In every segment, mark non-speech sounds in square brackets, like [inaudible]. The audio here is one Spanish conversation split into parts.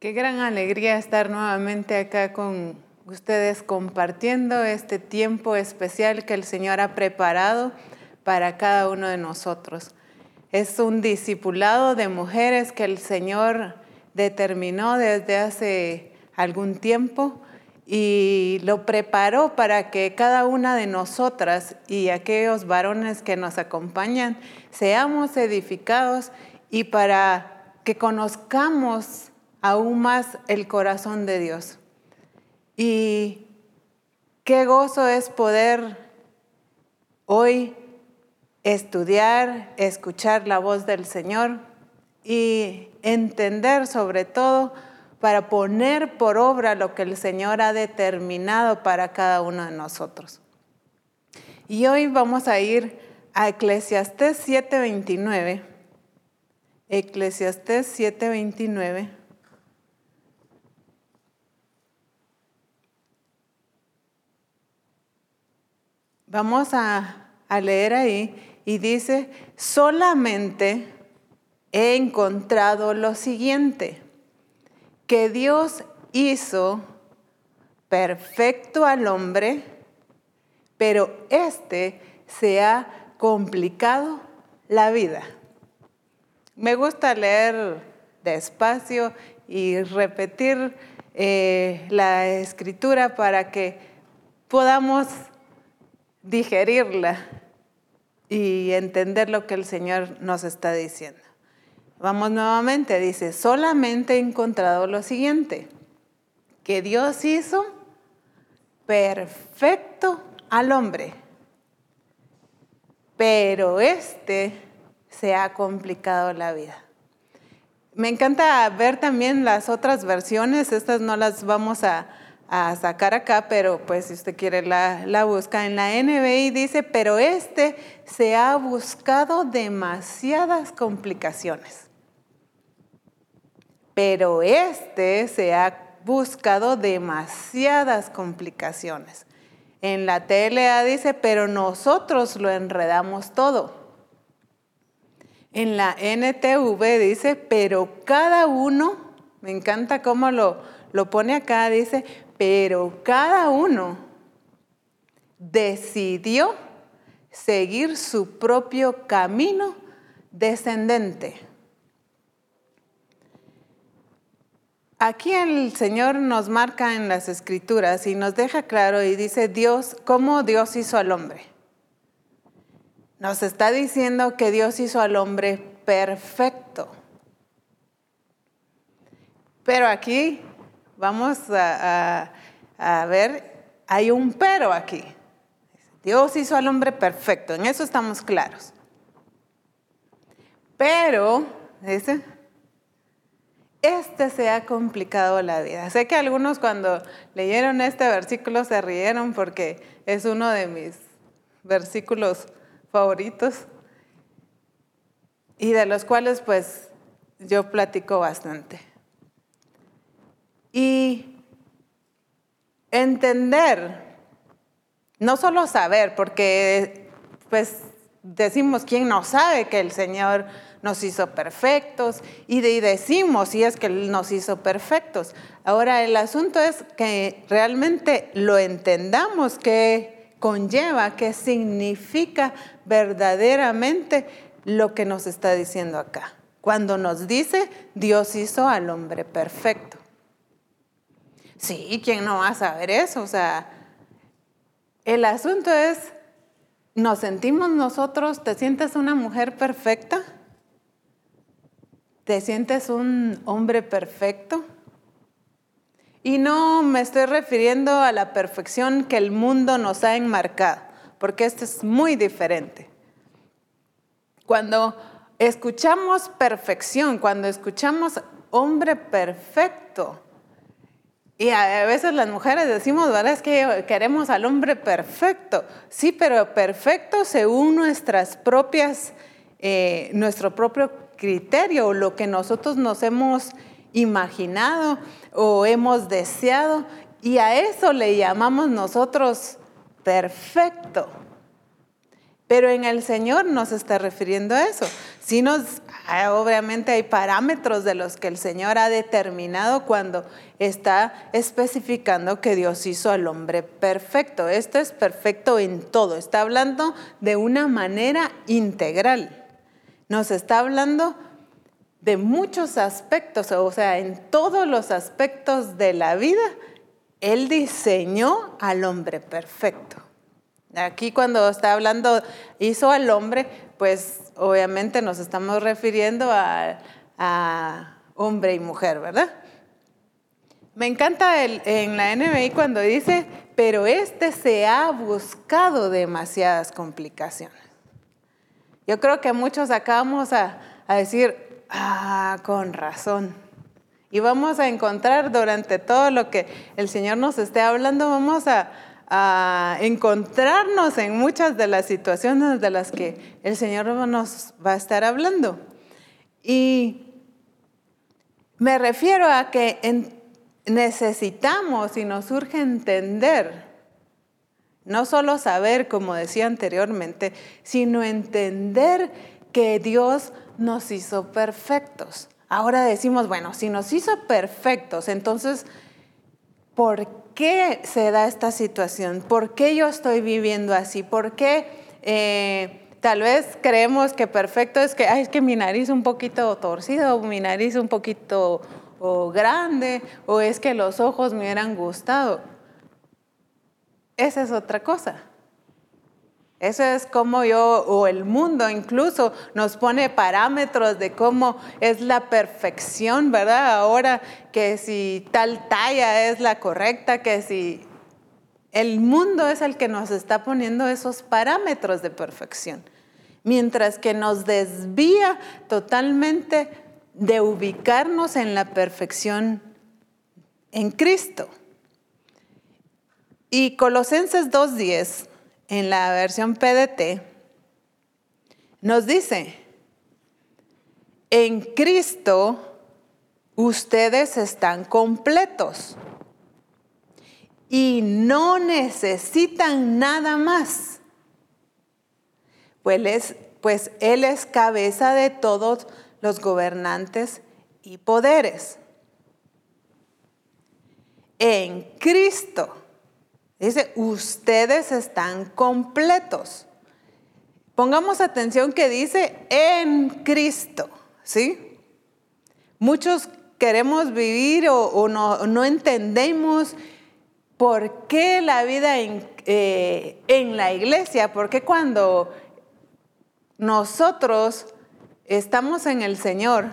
Qué gran alegría estar nuevamente acá con ustedes compartiendo este tiempo especial que el Señor ha preparado para cada uno de nosotros. Es un discipulado de mujeres que el Señor determinó desde hace algún tiempo y lo preparó para que cada una de nosotras y aquellos varones que nos acompañan seamos edificados y para que conozcamos aún más el corazón de Dios. Y qué gozo es poder hoy estudiar, escuchar la voz del Señor y entender sobre todo para poner por obra lo que el Señor ha determinado para cada uno de nosotros. Y hoy vamos a ir a Eclesiastés 7:29. Eclesiastés 7:29. Vamos a, a leer ahí y dice, solamente he encontrado lo siguiente que Dios hizo perfecto al hombre, pero éste se ha complicado la vida. Me gusta leer despacio y repetir eh, la escritura para que podamos digerirla y entender lo que el Señor nos está diciendo. Vamos nuevamente, dice, solamente he encontrado lo siguiente, que Dios hizo perfecto al hombre, pero este se ha complicado la vida. Me encanta ver también las otras versiones, estas no las vamos a, sacar acá, pero pues si usted quiere la, la busca. En la NBI dice, pero este se ha buscado demasiadas complicaciones pero este se ha buscado demasiadas complicaciones. En la TLA dice, pero nosotros lo enredamos todo. En la NTV dice, pero cada uno, me encanta cómo lo, lo pone acá, dice, pero cada uno decidió seguir su propio camino descendente. Aquí el Señor nos marca en las escrituras y nos deja claro y dice Dios, cómo Dios hizo al hombre. Nos está diciendo que Dios hizo al hombre perfecto. Pero aquí vamos a, ver, hay un pero aquí. Dios hizo al hombre perfecto, en eso estamos claros. Pero, dice, este se ha complicado la vida. Sé que algunos cuando leyeron este versículo se rieron porque es uno de mis versículos favoritos y de los cuales pues yo platico bastante. Y entender, no solo saber, porque pues decimos, ¿quién no sabe que el Señor nos hizo perfectos y, decimos si es que nos hizo perfectos. Ahora el asunto es que realmente lo entendamos, qué conlleva, qué significa verdaderamente lo que nos está diciendo acá. Cuando nos dice Dios hizo al hombre perfecto. Sí, ¿quién no va a saber eso? O sea, el asunto es, ¿nos sentimos nosotros, te sientes una mujer perfecta? ¿Te sientes un hombre perfecto? Y no me estoy refiriendo a la perfección que el mundo nos ha enmarcado, porque esto es muy diferente. Cuando escuchamos perfección, cuando escuchamos hombre perfecto, y a veces las mujeres decimos, ¿verdad? Es que queremos al hombre perfecto. Sí, pero perfecto según nuestras propias, eh, nuestro propio criterio lo que nosotros nos hemos imaginado o hemos deseado y a eso le llamamos nosotros perfecto. Pero en el Señor no se está refiriendo a eso, Sí nos, ah, obviamente hay parámetros de los que el Señor ha determinado cuando está especificando que Dios hizo al hombre perfecto. Esto es perfecto en todo. Está hablando de una manera integral. Nos está hablando de muchos aspectos, o sea, en todos los aspectos de la vida, Él diseñó al hombre perfecto. Aquí cuando está hablando, hizo al hombre, pues obviamente nos estamos refiriendo a, hombre y mujer, ¿verdad? Me encanta en la NBI cuando dice, pero este se ha buscado demasiadas complicaciones. Yo creo que muchos acabamos a, a decir, ah, con razón. Y vamos a encontrar durante todo lo que el Señor nos esté hablando, vamos a, a encontrarnos en muchas de las situaciones de las que el Señor nos va a estar hablando. Y me refiero a que necesitamos y nos urge entender, no solo saber, como decía anteriormente, sino entender que Dios nos hizo perfectos. Ahora decimos, bueno, si nos hizo perfectos, entonces, ¿por qué? Qué se da esta situación? ¿Por qué yo estoy viviendo así? ¿Por qué eh, tal vez creemos que perfecto es que, es que mi nariz un poquito torcido, o mi nariz un poquito grande, o es que los ojos me hubieran gustado? Esa es otra cosa. Eso es como yo, o el mundo incluso, nos pone parámetros de cómo es la perfección, ¿verdad? Ahora que si tal talla es la correcta, que si el mundo es el que nos está poniendo esos parámetros de perfección, mientras que nos desvía totalmente de ubicarnos en la perfección en Cristo. Y Colosenses 2.10 en la versión PDT, nos dice, en Cristo ustedes están completos y no necesitan nada más. Pues, pues Él es cabeza de todos los gobernantes y poderes. En Cristo Dice, ustedes están completos. Pongamos atención que dice en Cristo, ¿sí? Muchos queremos vivir o, no, entendemos por qué la vida en, eh, en la iglesia, porque cuando nosotros estamos en el Señor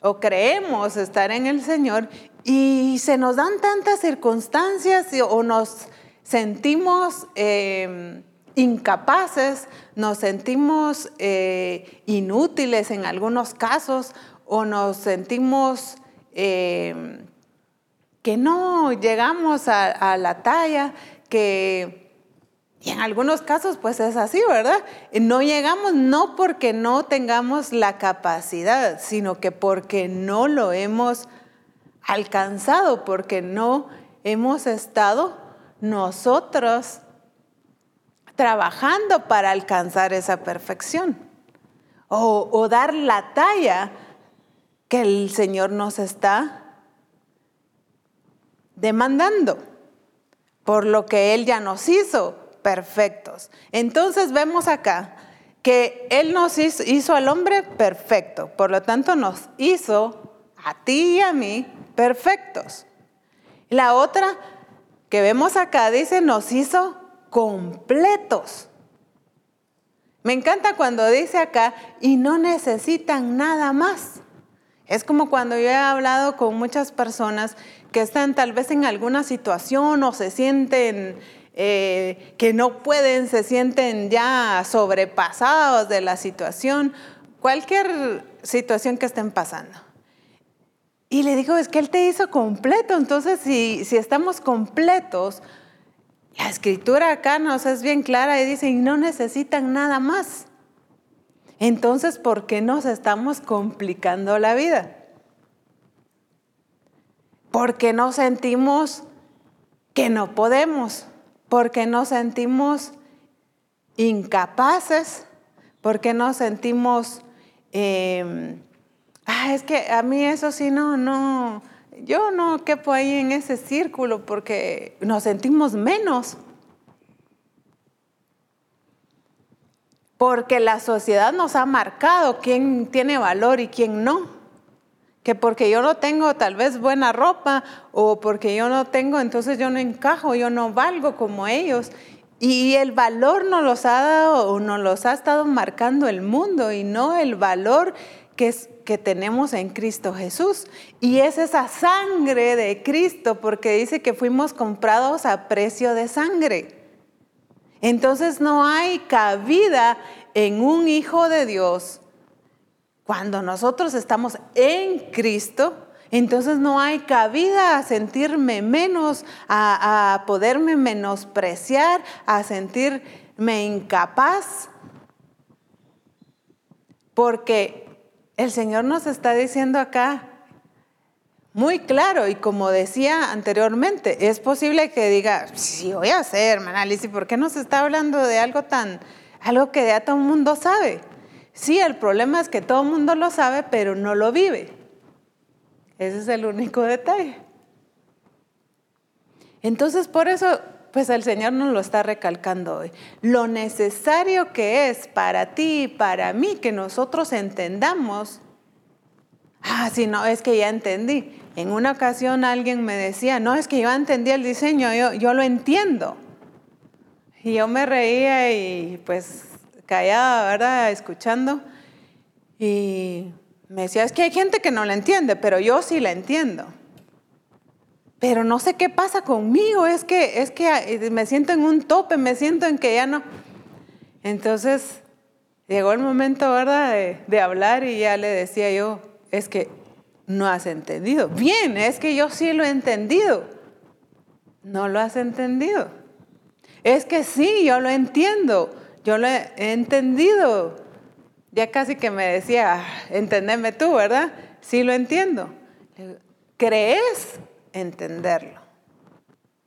o creemos estar en el Señor y se nos dan tantas circunstancias o nos sentimos em, incapaces, nos sentimos eh, inútiles en algunos casos o nos sentimos em, que no llegamos a, la talla, que y en algunos casos pues es así, ¿verdad? No llegamos no porque no tengamos la capacidad, sino que porque no lo hemos alcanzado, porque no hemos estado nosotros trabajando para alcanzar esa perfección o, dar la talla que el Señor nos está demandando por lo que Él ya nos hizo perfectos. Entonces vemos acá que Él nos hizo, hizo, al hombre perfecto, por lo tanto nos hizo a ti y a mí perfectos. La otra que vemos acá dice, nos hizo completos. Me encanta cuando dice acá, y no necesitan nada más. Es como cuando yo he hablado con muchas personas que están tal vez en alguna situación o se sienten eh, que no pueden, se sienten ya sobrepasados de la situación, cualquier situación que estén pasando. Y le dijo, es que Él te hizo completo, entonces si, si estamos completos, la escritura acá nos es bien clara y dice, y no necesitan nada más. Entonces, ¿por qué nos estamos complicando la vida? Porque no sentimos que no podemos, porque nos sentimos incapaces, porque nos sentimos em, ah, es que a mí eso sí, no, no, yo no quepo ahí en ese círculo porque nos sentimos menos. Porque la sociedad nos ha marcado quién tiene valor y quién no. Que porque yo no tengo tal vez buena ropa o porque yo no tengo, entonces yo no encajo, yo no valgo como ellos. Y el valor nos los ha dado o nos los ha estado marcando el mundo y no el valor que, es, que tenemos en Cristo Jesús. Y es esa sangre de Cristo porque dice que fuimos comprados a precio de sangre. Entonces no hay cabida en un hijo de Dios. Cuando nosotros estamos en Cristo, entonces no hay cabida a sentirme menos, a, poderme menospreciar, a sentirme incapaz. Porque el Señor nos está diciendo acá muy claro y como decía anteriormente, es posible que diga, sí, voy a hacer, hermana Alicia, ¿por qué nos está hablando de algo tan, algo que ya todo el mundo sabe? Sí, el problema es que todo el mundo lo sabe, pero no lo vive. Ese es el único detalle. Entonces, por eso, pues el Señor nos lo está recalcando hoy. Lo necesario que es para ti y para mí que nosotros entendamos. Ah, si no, es que ya entendí. En una ocasión alguien me decía, no, es que yo entendí el diseño, yo, lo entiendo. Y yo me reía y pues callada, ¿verdad? Escuchando. Y me decía, es que hay gente que no la entiende, pero yo sí la entiendo. Pero no sé qué pasa conmigo, es que, es que eh, me siento en un tope, me siento en que ya no. Entonces llegó el momento, ¿verdad?, de, de hablar y ya le decía yo, es que no has entendido. Bien, es que yo sí lo he entendido. No lo has entendido. Es que sí, yo lo entiendo. Yo lo he entendido ya casi que me decía, entendeme tú, ¿verdad? Sí lo entiendo. Crees entenderlo,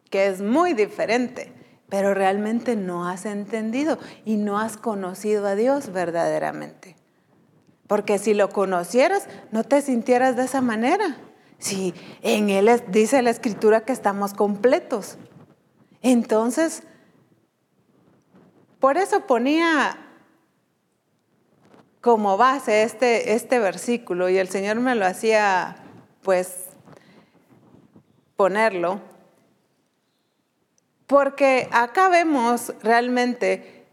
que es muy diferente, pero realmente no has entendido y no has conocido a Dios verdaderamente. Porque si lo conocieras, no te sintieras de esa manera. Si en Él dice la Escritura que estamos completos. Entonces, por eso ponía como base este, este versículo y el Señor me lo hacía pues ponerlo, porque acá vemos realmente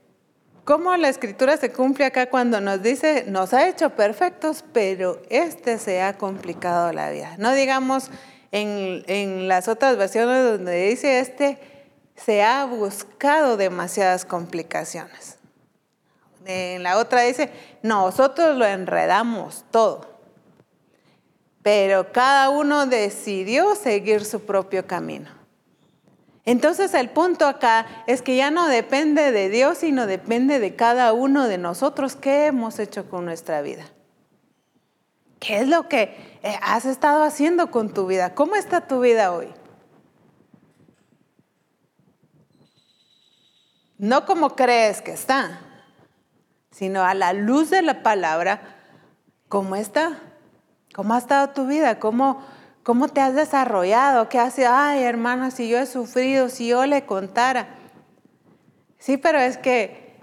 cómo la escritura se cumple acá cuando nos dice, nos ha hecho perfectos, pero este se ha complicado la vida. No digamos en, en las otras versiones donde dice este, se ha buscado demasiadas complicaciones. En la otra dice, nosotros lo enredamos todo. Pero cada uno decidió seguir su propio camino. Entonces el punto acá es que ya no depende de Dios, sino depende de cada uno de nosotros qué hemos hecho con nuestra vida. ¿Qué es lo que eh, has estado haciendo con tu vida? ¿Cómo está tu vida hoy? No como crees que está, sino a la luz de la palabra, ¿cómo está? ¿Cómo ha estado tu vida? ¿Cómo, cómo te has desarrollado? ¿Qué hace? Ay, hermana, si yo he sufrido, si yo le contara. Sí, pero es que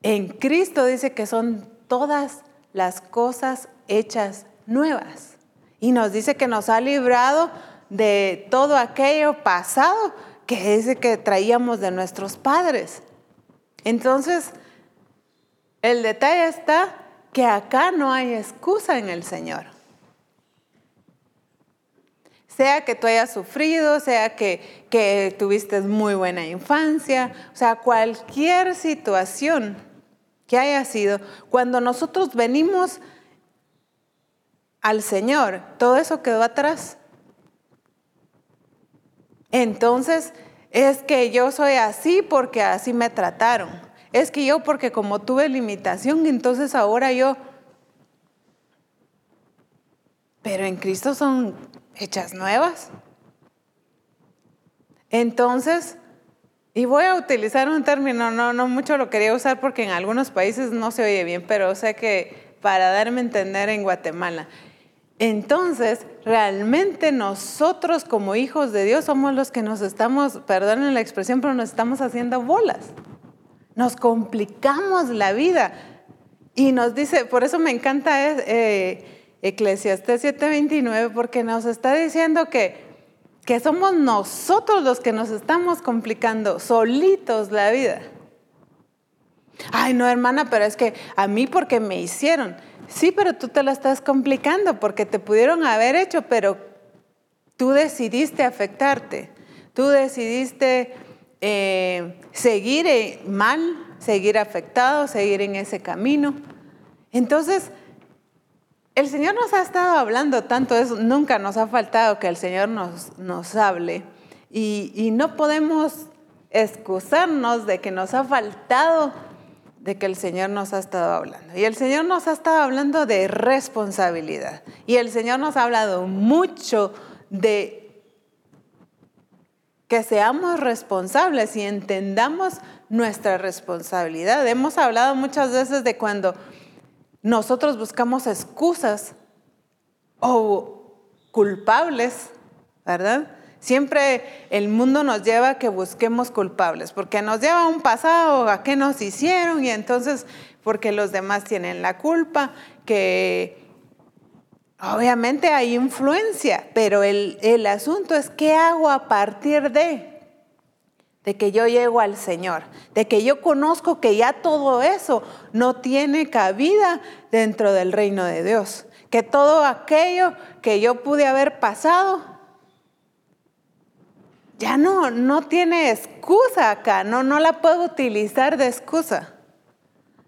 en Cristo dice que son todas las cosas hechas nuevas. Y nos dice que nos ha librado de todo aquello pasado que dice que traíamos de nuestros padres. Entonces, el detalle está que acá no hay excusa en el Señor. Sea que tú hayas sufrido, sea que, que tuviste muy buena infancia, o sea, cualquier situación que haya sido, cuando nosotros venimos al Señor, todo eso quedó atrás. Entonces, es que yo soy así porque así me trataron. Es que yo porque como tuve limitación, entonces ahora yo... Pero en Cristo son hechas nuevas. Entonces, y voy a utilizar un término, no, no mucho lo quería usar porque en algunos países no se oye bien, pero sé que para darme a entender en Guatemala. Entonces, realmente nosotros como hijos de Dios somos los que nos estamos, perdonen la expresión, pero nos estamos haciendo bolas. Nos complicamos la vida. Y nos dice, por eso me encanta eh, Eclesiastés 7:29, porque nos está diciendo que, que somos nosotros los que nos estamos complicando solitos la vida. Ay, no, hermana, pero es que a mí porque me hicieron. Sí, pero tú te la estás complicando porque te pudieron haber hecho, pero tú decidiste afectarte. Tú decidiste eh, seguir eh, mal, seguir afectado, seguir en ese camino. Entonces, el Señor nos ha estado hablando tanto, eso nunca nos ha faltado que el Señor nos, nos hable. Y, y no podemos excusarnos de que nos ha faltado de que el Señor nos ha estado hablando. Y el Señor nos ha estado hablando de responsabilidad. Y el Señor nos ha hablado mucho de que seamos responsables y entendamos nuestra responsabilidad. Hemos hablado muchas veces de cuando nosotros buscamos excusas o culpables, ¿verdad? Siempre el mundo nos lleva a que busquemos culpables, porque nos lleva a un pasado, a qué nos hicieron, y entonces porque los demás tienen la culpa, que obviamente hay influencia, pero el, el asunto es qué hago a partir de, de que yo llego al Señor, de que yo conozco que ya todo eso no tiene cabida dentro del reino de Dios, que todo aquello que yo pude haber pasado ya no, no tiene excusa acá, no, no la puedo utilizar de excusa,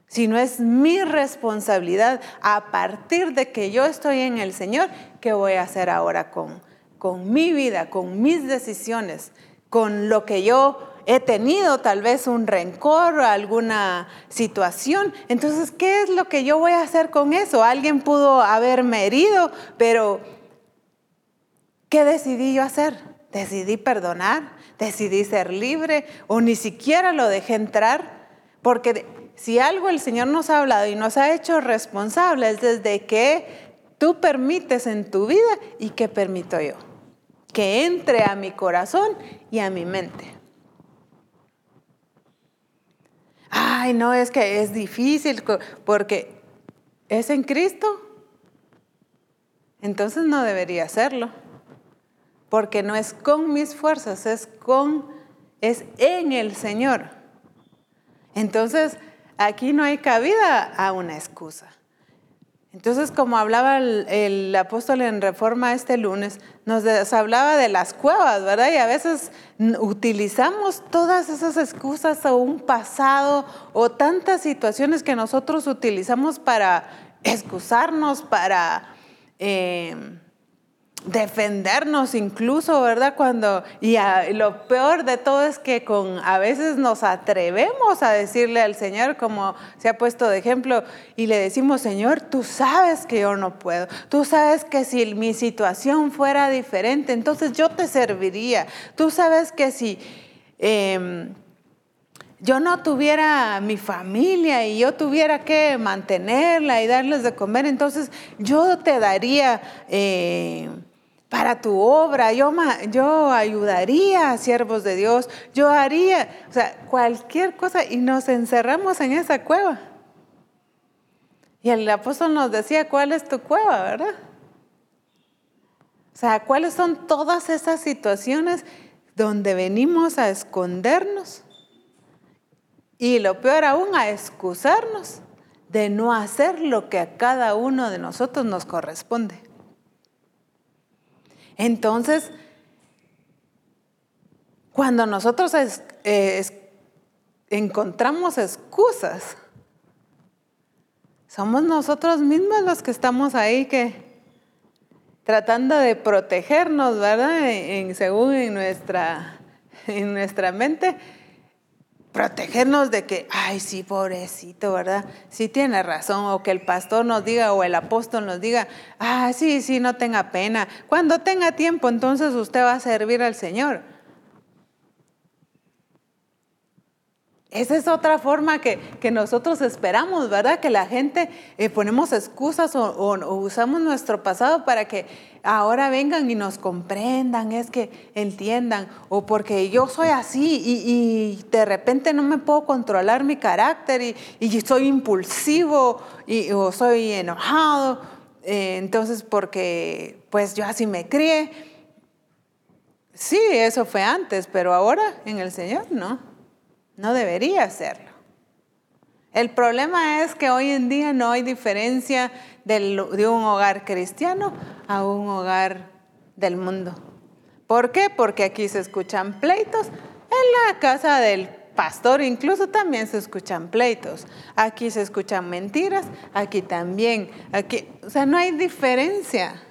sino es mi responsabilidad a partir de que yo estoy en el Señor, ¿qué voy a hacer ahora con, con mi vida, con mis decisiones, con lo que yo he tenido, tal vez un rencor o alguna situación. Entonces, ¿qué es lo que yo voy a hacer con eso? Alguien pudo haberme herido, pero ¿qué decidí yo hacer? decidí perdonar, decidí ser libre o ni siquiera lo dejé entrar, porque si algo el Señor nos ha hablado y nos ha hecho responsables desde que tú permites en tu vida y que permito yo, que entre a mi corazón y a mi mente. Ay, no, es que es difícil porque es en Cristo. Entonces no debería hacerlo porque no es con mis fuerzas, es con es en el Señor. Entonces, aquí no hay cabida a una excusa. Entonces, como hablaba el, apóstol en Reforma este lunes, nos hablaba de las cuevas, ¿verdad? Y a veces utilizamos todas esas excusas o un pasado o tantas situaciones que nosotros utilizamos para excusarnos, para... Eh, defendernos incluso, ¿verdad? Cuando, y lo peor de todo es que con, a veces nos atrevemos a decirle al Señor, como se ha puesto de ejemplo, y le decimos, Señor, tú sabes que yo no puedo, tú sabes que si mi situación fuera diferente, entonces yo te serviría, tú sabes que si... Em, yo no tuviera mi familia y yo tuviera que mantenerla y darles de comer, entonces yo te daría eh, para tu obra, yo, yo ayudaría a siervos de Dios, yo haría, o sea, cualquier cosa y nos encerramos en esa cueva. Y el apóstol nos decía, ¿cuál es tu cueva, verdad? O sea, ¿cuáles son todas esas situaciones donde venimos a escondernos? Y lo peor aún, a excusarnos de no hacer lo que a cada uno de nosotros nos corresponde. Entonces, cuando nosotros encontramos excusas, somos nosotros mismos los que estamos ahí que tratando de protegernos, ¿verdad? En, según nuestra, en nuestra mente, protegernos de que, ay, sí, pobrecito, ¿verdad? Sí tiene razón, o que el pastor nos diga o el apóstol nos diga, ah, sí, sí, no tenga pena. Cuando tenga tiempo, entonces usted va a servir al Señor. Esa es otra forma que, nosotros esperamos, ¿verdad? Que la gente eh, ponemos excusas o, usamos nuestro pasado para que ahora vengan y nos comprendan, es que entiendan, o porque yo soy así y, de repente no me puedo controlar mi carácter y, soy impulsivo y, o soy enojado, eh, entonces porque pues yo así me crié. Sí, eso fue antes, pero ahora en el Señor no. No debería hacerlo. El problema es que hoy en día no hay diferencia de un hogar cristiano a un hogar del mundo. ¿Por qué? Porque aquí se escuchan pleitos. En la casa del pastor incluso también se escuchan pleitos. Aquí se escuchan mentiras, aquí también. Aquí, o sea, no hay diferencia.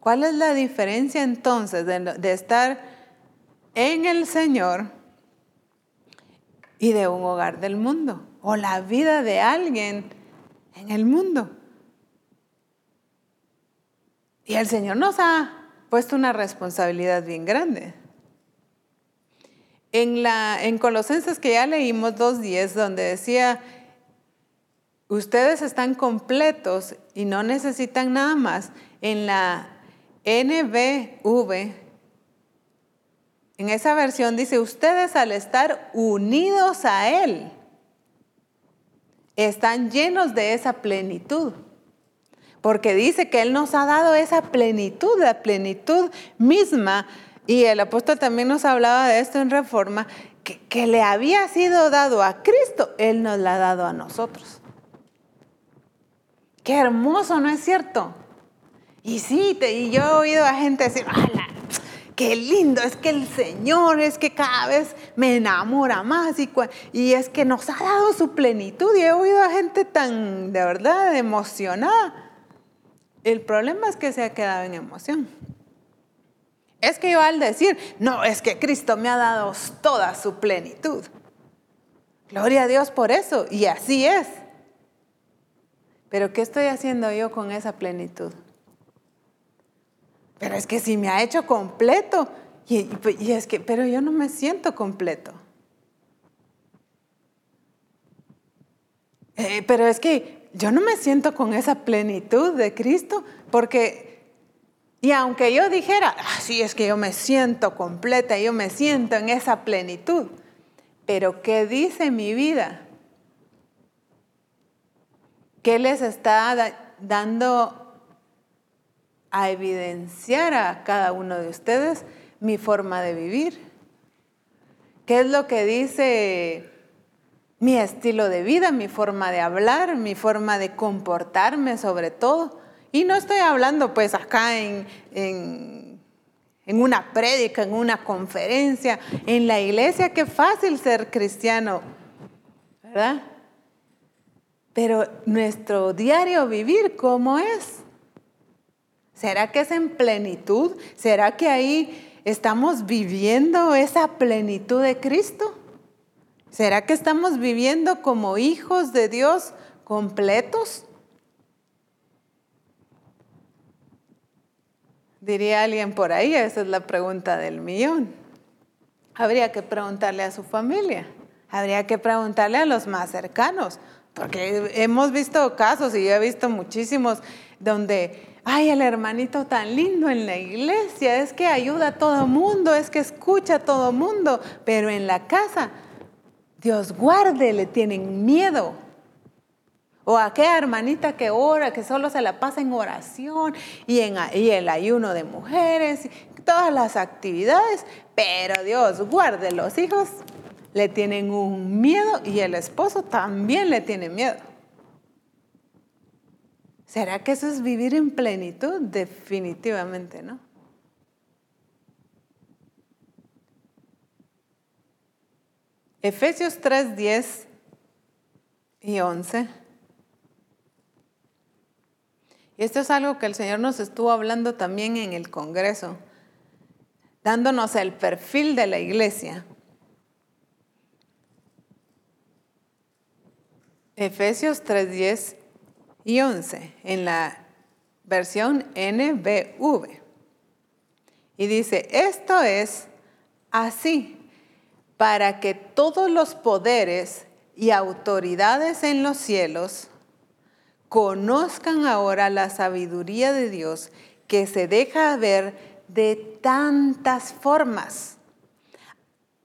¿Cuál es la diferencia entonces de, de estar en el Señor? Y de un hogar del mundo o la vida de alguien en el mundo. Y el Señor nos ha puesto una responsabilidad bien grande. En, la, en Colosenses que ya leímos 2.10, donde decía, ustedes están completos y no necesitan nada más, en la NBV en esa versión dice, ustedes al estar unidos a Él, están llenos de esa plenitud. Porque dice que Él nos ha dado esa plenitud, la plenitud misma. Y el apóstol también nos hablaba de esto en Reforma, que, le había sido dado a Cristo, Él nos la ha dado a nosotros. Qué hermoso, ¿no es cierto? Y sí, y yo he oído a gente decir, ¡Hala! Qué lindo, es que el Señor es que cada vez me enamora más y, y es que nos ha dado su plenitud y he oído a gente tan de verdad emocionada. El problema es que se ha quedado en emoción. Es que yo al decir, no, es que Cristo me ha dado toda su plenitud. Gloria a Dios por eso, y así es. Pero ¿qué estoy haciendo yo con esa plenitud? Pero es que si me ha hecho completo, y, es que, pero yo no me siento completo. Eh, pero es que yo no me siento con esa plenitud de Cristo, porque, y aunque yo dijera, ah, es que yo me siento completa, yo me siento en esa plenitud, pero ¿qué dice mi vida? ¿Qué les está dando a evidenciar a cada uno de ustedes mi forma de vivir. ¿Qué es lo que dice mi estilo de vida, mi forma de hablar, mi forma de comportarme sobre todo? Y no estoy hablando pues acá en, en, una prédica, en una conferencia, en la iglesia, qué fácil ser cristiano, ¿verdad? Pero nuestro diario vivir, ¿cómo es? ¿Será que es en plenitud? ¿Será que ahí estamos viviendo esa plenitud de Cristo? ¿Será que estamos viviendo como hijos de Dios completos? Diría alguien por ahí, esa es la pregunta del millón. Habría que preguntarle a su familia, habría que preguntarle a los más cercanos, porque hemos visto casos y yo he visto muchísimos donde ay, el hermanito tan lindo en la iglesia, es que ayuda a todo mundo, es que escucha a todo mundo, pero en la casa, Dios guarde, le tienen miedo. O aquella hermanita que ora, que solo se la pasa en oración y en y el ayuno de mujeres, todas las actividades, pero Dios guarde, los hijos le tienen un miedo y el esposo también le tiene miedo. ¿Será que eso es vivir en plenitud? Definitivamente no. Efesios 3, 10 y 11. Y esto es algo que el Señor nos estuvo hablando también en el Congreso, dándonos el perfil de la iglesia. Efesios 3, 10 y 11 en la versión NBV. Y dice, esto es así. para que todos los poderes y autoridades en los cielos conozcan ahora la sabiduría de Dios que se deja ver de tantas formas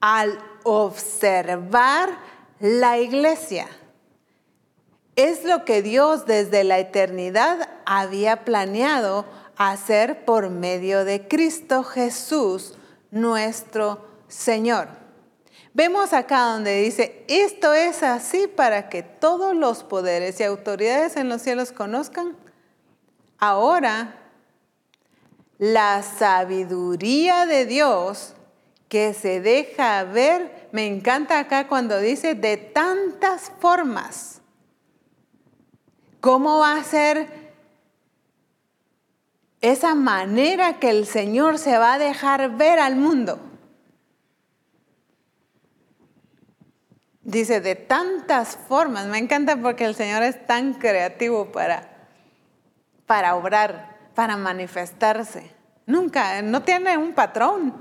al observar la iglesia. Es lo que Dios desde la eternidad había planeado hacer por medio de Cristo Jesús, nuestro Señor. Vemos acá donde dice, esto es así para que todos los poderes y autoridades en los cielos conozcan. Ahora, la sabiduría de Dios que se deja ver, me encanta acá cuando dice de tantas formas. ¿Cómo va a ser esa manera que el Señor se va a dejar ver al mundo? Dice, de tantas formas. Me encanta porque el Señor es tan creativo para, para obrar, para manifestarse. Nunca, no tiene un patrón.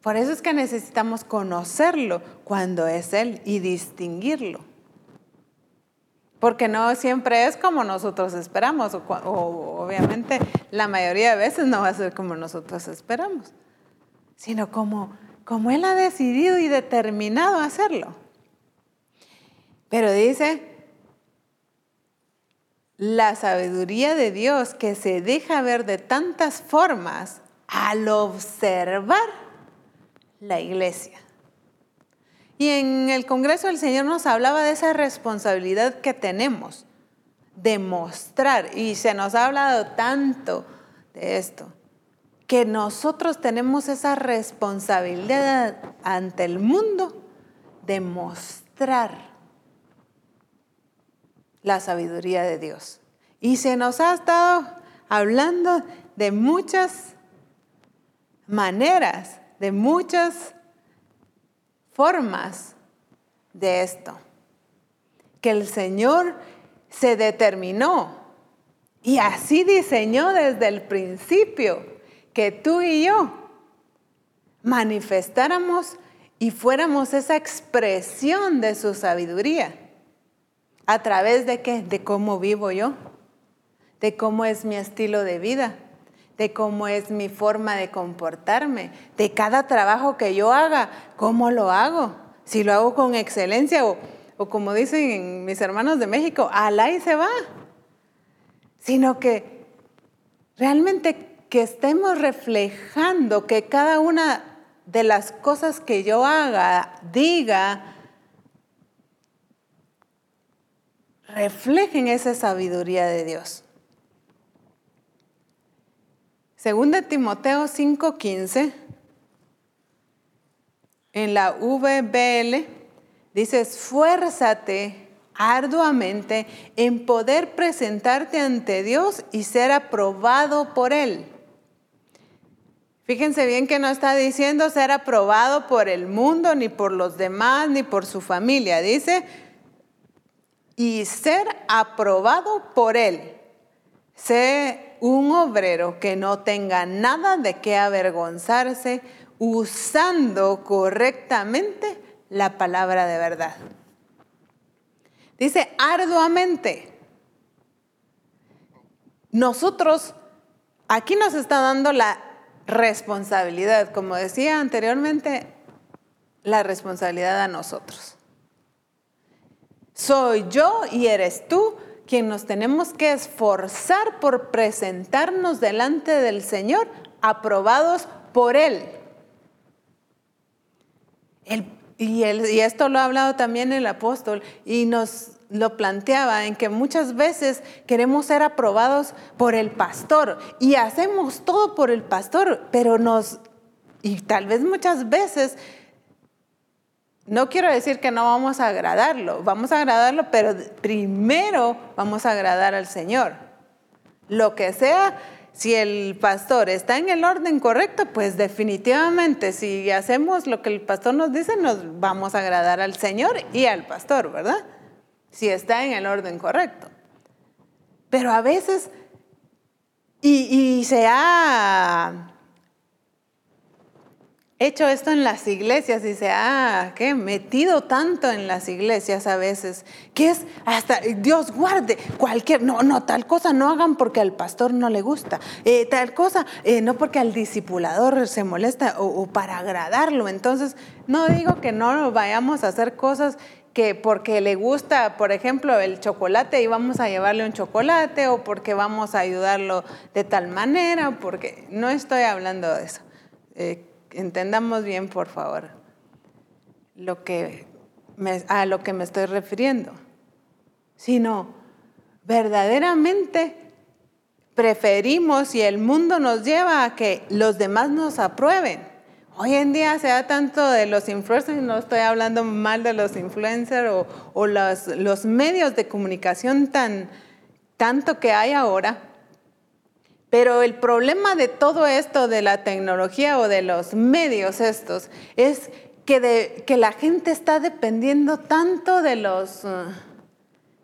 Por eso es que necesitamos conocerlo cuando es Él y distinguirlo. Porque no siempre es como nosotros esperamos, o, obviamente la mayoría de veces no va a ser como nosotros esperamos, sino como como Él ha decidido y determinado hacerlo. Pero dice, la sabiduría de Dios que se deja ver de tantas formas al observar la iglesia. Y en el Congreso el Señor nos hablaba de esa responsabilidad que tenemos de mostrar, y se nos ha hablado tanto de esto, que nosotros tenemos esa responsabilidad ante el mundo de mostrar la sabiduría de Dios. Y se nos ha estado hablando de muchas maneras, de muchas formas de esto. Que el Señor se determinó y así diseñó desde el principio que tú y yo manifestáramos y fuéramos esa expresión de su sabiduría. ¿A través de qué? De cómo vivo yo, de cómo es mi estilo de vida, de cómo es mi forma de comportarme, de cada trabajo que yo haga, cómo lo hago, si lo hago con excelencia o, o como dicen mis hermanos de México, alá y se va. Sino que realmente que estemos reflejando que cada una de las cosas que yo haga, diga, reflejen esa sabiduría de Dios. Segunda Timoteo 5:15, en la VBL, dice, esfuérzate arduamente en poder presentarte ante Dios y ser aprobado por Él Fíjense bien que no está diciendo ser aprobado por el mundo, ni por los demás, ni por su familia. Dice, y ser aprobado por Él. Sé un obrero que no tenga nada de qué avergonzarse usando correctamente la palabra de verdad. Dice arduamente. Nosotros, aquí nos está dando la responsabilidad. Como decía anteriormente, la responsabilidad a nosotros. Soy yo y eres tú quien nos tenemos que esforzar por presentarnos delante del Señor aprobados por Él. y, y esto lo ha hablado también el apóstol y nos lo planteaba en que muchas veces queremos ser aprobados por el pastor y hacemos todo por el pastor, pero nos, y tal vez muchas veces, no quiero decir que no vamos a agradarlo, vamos a agradarlo, pero primero vamos a agradar al Señor. Lo que sea, si el pastor está en el orden correcto, pues definitivamente si hacemos lo que el pastor nos dice, nos vamos a agradar al Señor y al pastor, ¿verdad? si está en el orden correcto. Pero a veces, y, se ha hecho esto en las iglesias se ha ¿qué? metido tanto en las iglesias a veces, que es hasta Dios guarde cualquier, no, no, tal cosa no hagan porque al pastor no le gusta, eh, tal cosa eh, no porque al discipulador se molesta o, o para agradarlo. Entonces, no digo que no vayamos a hacer cosas que porque le gusta, por ejemplo, el chocolate y vamos a llevarle un chocolate o porque vamos a ayudarlo de tal manera, porque no estoy hablando de eso. Eh, entendamos bien, por favor, lo que a lo que me estoy refiriendo, sino verdaderamente preferimos y el mundo nos lleva a que los demás nos aprueben. Hoy en día se tanto de los influencers, no estoy hablando mal de los influencers o, los, los, medios de comunicación tan, tanto que hay ahora, pero el problema de todo esto de la tecnología o de los medios estos es que, que la gente está dependiendo tanto de los... Uh,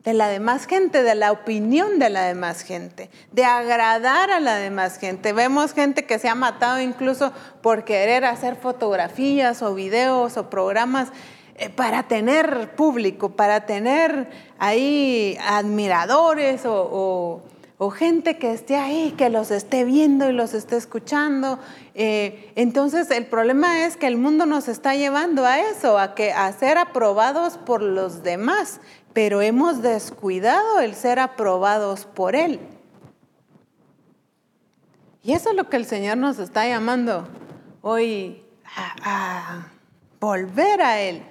de la demás gente, de la opinión de la demás gente, de agradar a la demás gente. Vemos gente que se ha matado incluso por querer hacer fotografías o videos o programas eh, para tener público, para tener ahí admiradores o, gente que esté ahí, que los esté viendo y los esté escuchando. Eh, entonces el problema es que el mundo nos está llevando a eso, a, que, a ser aprobados por los demás pero hemos descuidado el ser aprobados por Él. Y eso es lo que el Señor nos está llamando hoy a, volver a Él,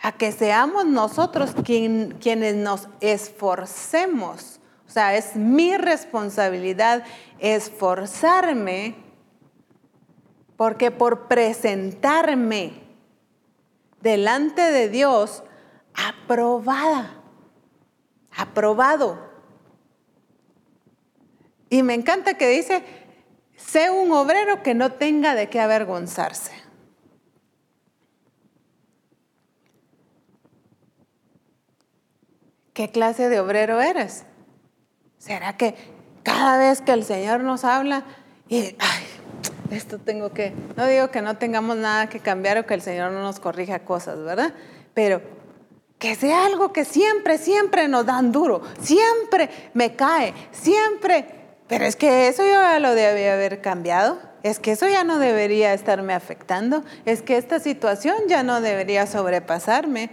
a que seamos nosotros quienes nos esforcemos. O sea, es mi responsabilidad esforzarme porque por presentarme delante de Dios aprobada, aprobado. Y me encanta que dice, sé un obrero que no tenga de qué avergonzarse. ¿Qué clase de obrero eres? ¿Será que cada vez que el Señor nos habla y, ay, esto tengo que, no digo que no tengamos nada que cambiar o que el Señor no nos corrija cosas, ¿verdad? Pero que sea algo que siempre, siempre nos dan duro, siempre me cae, siempre. Pero es que eso ya lo debía haber cambiado, es que eso ya no debería estarme afectando, es que esta situación ya no debería sobrepasarme,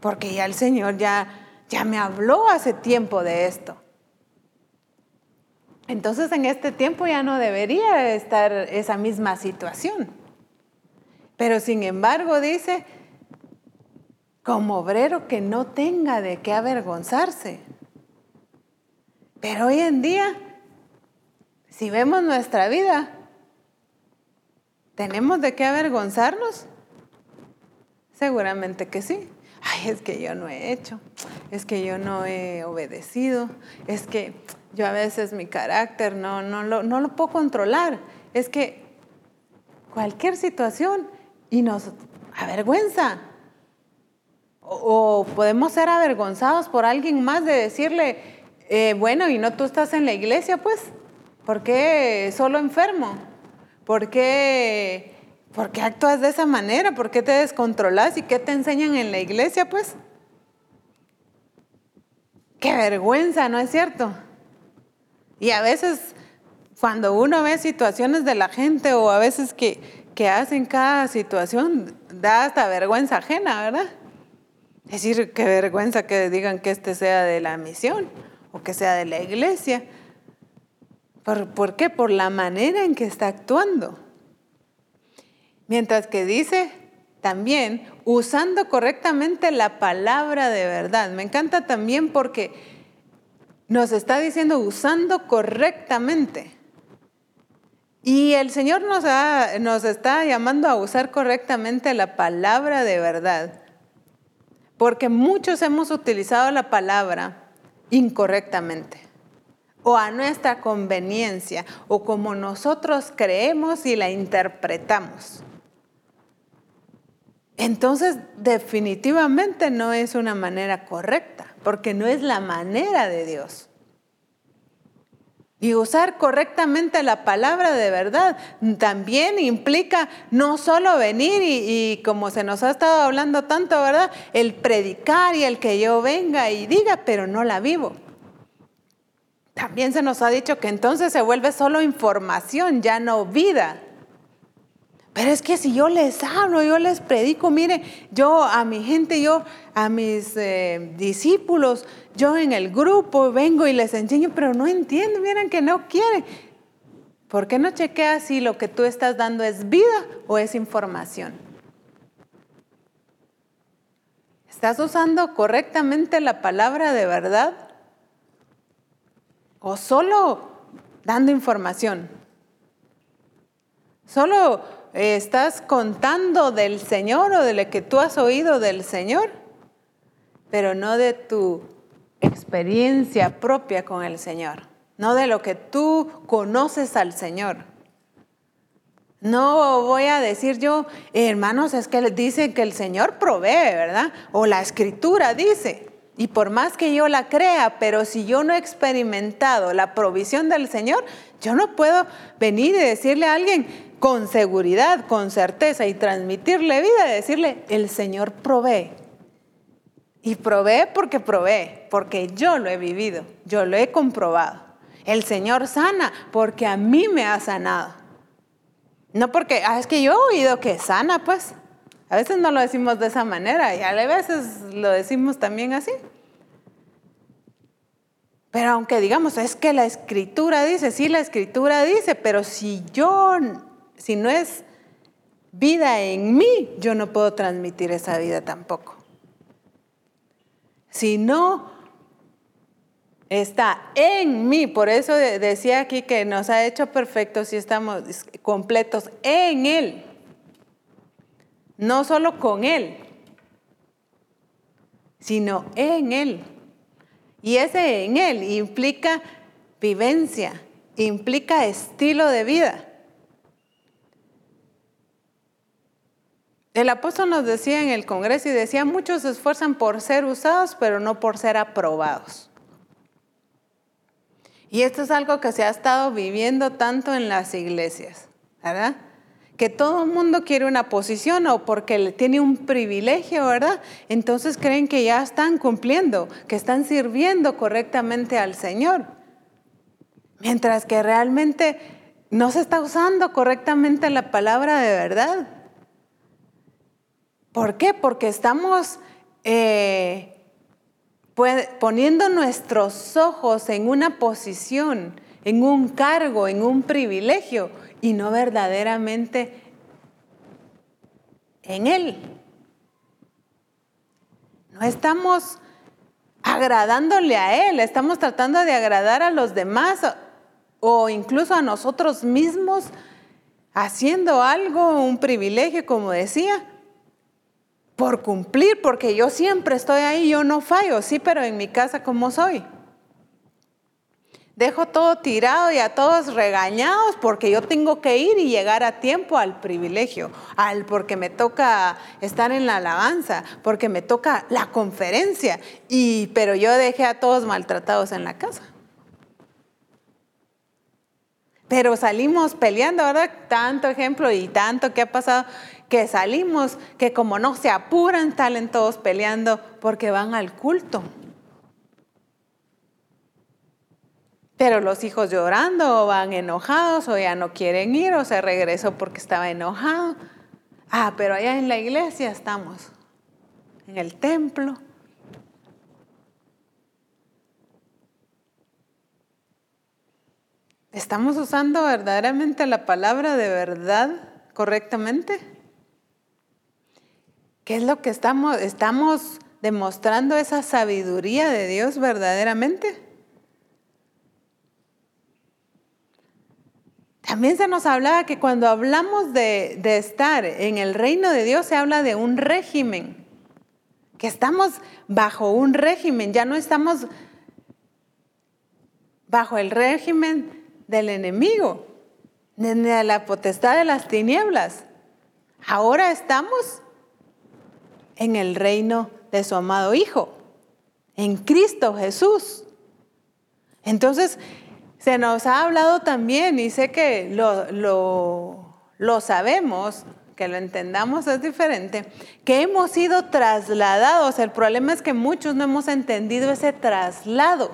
porque ya el Señor ya, ya me habló hace tiempo de esto. Entonces en este tiempo ya no debería estar esa misma situación. Pero sin embargo dice, como obrero que no tenga de qué avergonzarse. Pero hoy en día, si vemos nuestra vida, ¿tenemos de qué avergonzarnos? Seguramente que sí. Ay, es que yo no he hecho, es que yo no he obedecido, es que yo a veces mi carácter no, no, lo, no lo puedo controlar. Es que cualquier situación y nos avergüenza o podemos ser avergonzados por alguien más de decirle, eh, bueno, y no tú estás en la iglesia, pues, ¿por qué solo enfermo? ¿Por qué, ¿Por qué actúas de esa manera? ¿Por qué te descontrolas? ¿Y qué te enseñan en la iglesia, pues? Qué vergüenza, ¿no es cierto? Y a veces cuando uno ve situaciones de la gente o a veces que, que hacen cada situación, da hasta vergüenza ajena, ¿verdad? Es decir, qué vergüenza que digan que este sea de la misión o que sea de la iglesia. ¿Por, qué? Por la manera en que está actuando. Mientras que dice también usando correctamente la palabra de verdad. Me encanta también porque nos está diciendo usando correctamente. Y el Señor nos, nos está llamando a usar correctamente la palabra de verdad porque muchos hemos utilizado la palabra incorrectamente o a nuestra conveniencia o como nosotros creemos y la interpretamos. Entonces, definitivamente no es una manera correcta, porque no es la manera de Dios. Y usar correctamente la palabra de verdad también implica no solo venir y, como se nos ha estado hablando tanto, ¿verdad? El predicar y el que yo venga y diga, pero no la vivo. También se nos ha dicho que entonces se vuelve solo información, ya no vida. Pero es que si yo les hablo, yo les predico, mire, yo a mi gente, yo a mis eh, discípulos, yo en el grupo vengo y les enseño, pero no entienden, miren que no quieren. ¿Por qué no chequeas si lo que tú estás dando es vida o es información? ¿Estás usando correctamente la palabra de verdad? ¿O solo dando información? Solo estás contando del Señor o de lo que tú has oído del Señor, pero no de tu experiencia propia con el Señor, no de lo que tú conoces al Señor. No voy a decir yo, hermanos, es que dice que el Señor provee, ¿verdad? O la escritura dice. Y por más que yo la crea, pero si yo no he experimentado la provisión del Señor, yo no puedo venir y decirle a alguien, con seguridad, con certeza y transmitirle vida, decirle, el Señor provee. Y provee porque provee, porque yo lo he vivido, yo lo he comprobado. El Señor sana porque a mí me ha sanado. No porque, ah, es que yo he oído que sana, pues. A veces no lo decimos de esa manera y a veces lo decimos también así. Pero aunque digamos, es que la escritura dice, sí, la escritura dice, pero si yo si no es vida en mí, yo no puedo transmitir esa vida tampoco. Si no está en mí, por eso decía aquí que nos ha hecho perfectos y estamos completos en Él, no solo con Él, sino en Él. Y ese en Él implica vivencia, implica estilo de vida. El apóstol nos decía en el Congreso y decía, muchos se esfuerzan por ser usados, pero no por ser aprobados. Y esto es algo que se ha estado viviendo tanto en las iglesias, ¿verdad? Que todo el mundo quiere una posición o porque tiene un privilegio, ¿verdad? Entonces creen que ya están cumpliendo, que están sirviendo correctamente al Señor. Mientras que realmente no se está usando correctamente la palabra de verdad. ¿Por qué? Porque estamos eh, poniendo nuestros ojos en una posición, en un cargo, en un privilegio y no verdaderamente en Él. No estamos agradándole a Él, estamos tratando de agradar a los demás o incluso a nosotros mismos haciendo algo, un privilegio, como decía, por cumplir, porque yo siempre estoy ahí, yo no fallo, sí, pero en mi casa como soy. Dejo todo tirado y a todos regañados porque yo tengo que ir y llegar a tiempo al privilegio, al porque me toca estar en la alabanza, porque me toca la conferencia, y pero yo dejé a todos maltratados en la casa. Pero salimos peleando, ¿verdad? Tanto ejemplo y tanto que ha pasado que salimos, que como no se apuran, salen todos peleando porque van al culto. Pero los hijos llorando o van enojados o ya no quieren ir o se regresó porque estaba enojado. Ah, pero allá en la iglesia estamos, en el templo. ¿Estamos usando verdaderamente la palabra de verdad correctamente? ¿Qué es lo que estamos, estamos demostrando esa sabiduría de Dios verdaderamente? También se nos hablaba que cuando hablamos de, de, estar en el reino de Dios se habla de un régimen, que estamos bajo un régimen, ya no estamos bajo el régimen del enemigo, de la potestad de las tinieblas. Ahora estamos en el reino de su amado Hijo, en Cristo Jesús. Entonces, Se nos ha hablado también, y sé que lo, lo, lo sabemos, que lo entendamos es diferente, que hemos sido trasladados. El problema es que muchos no hemos entendido ese traslado.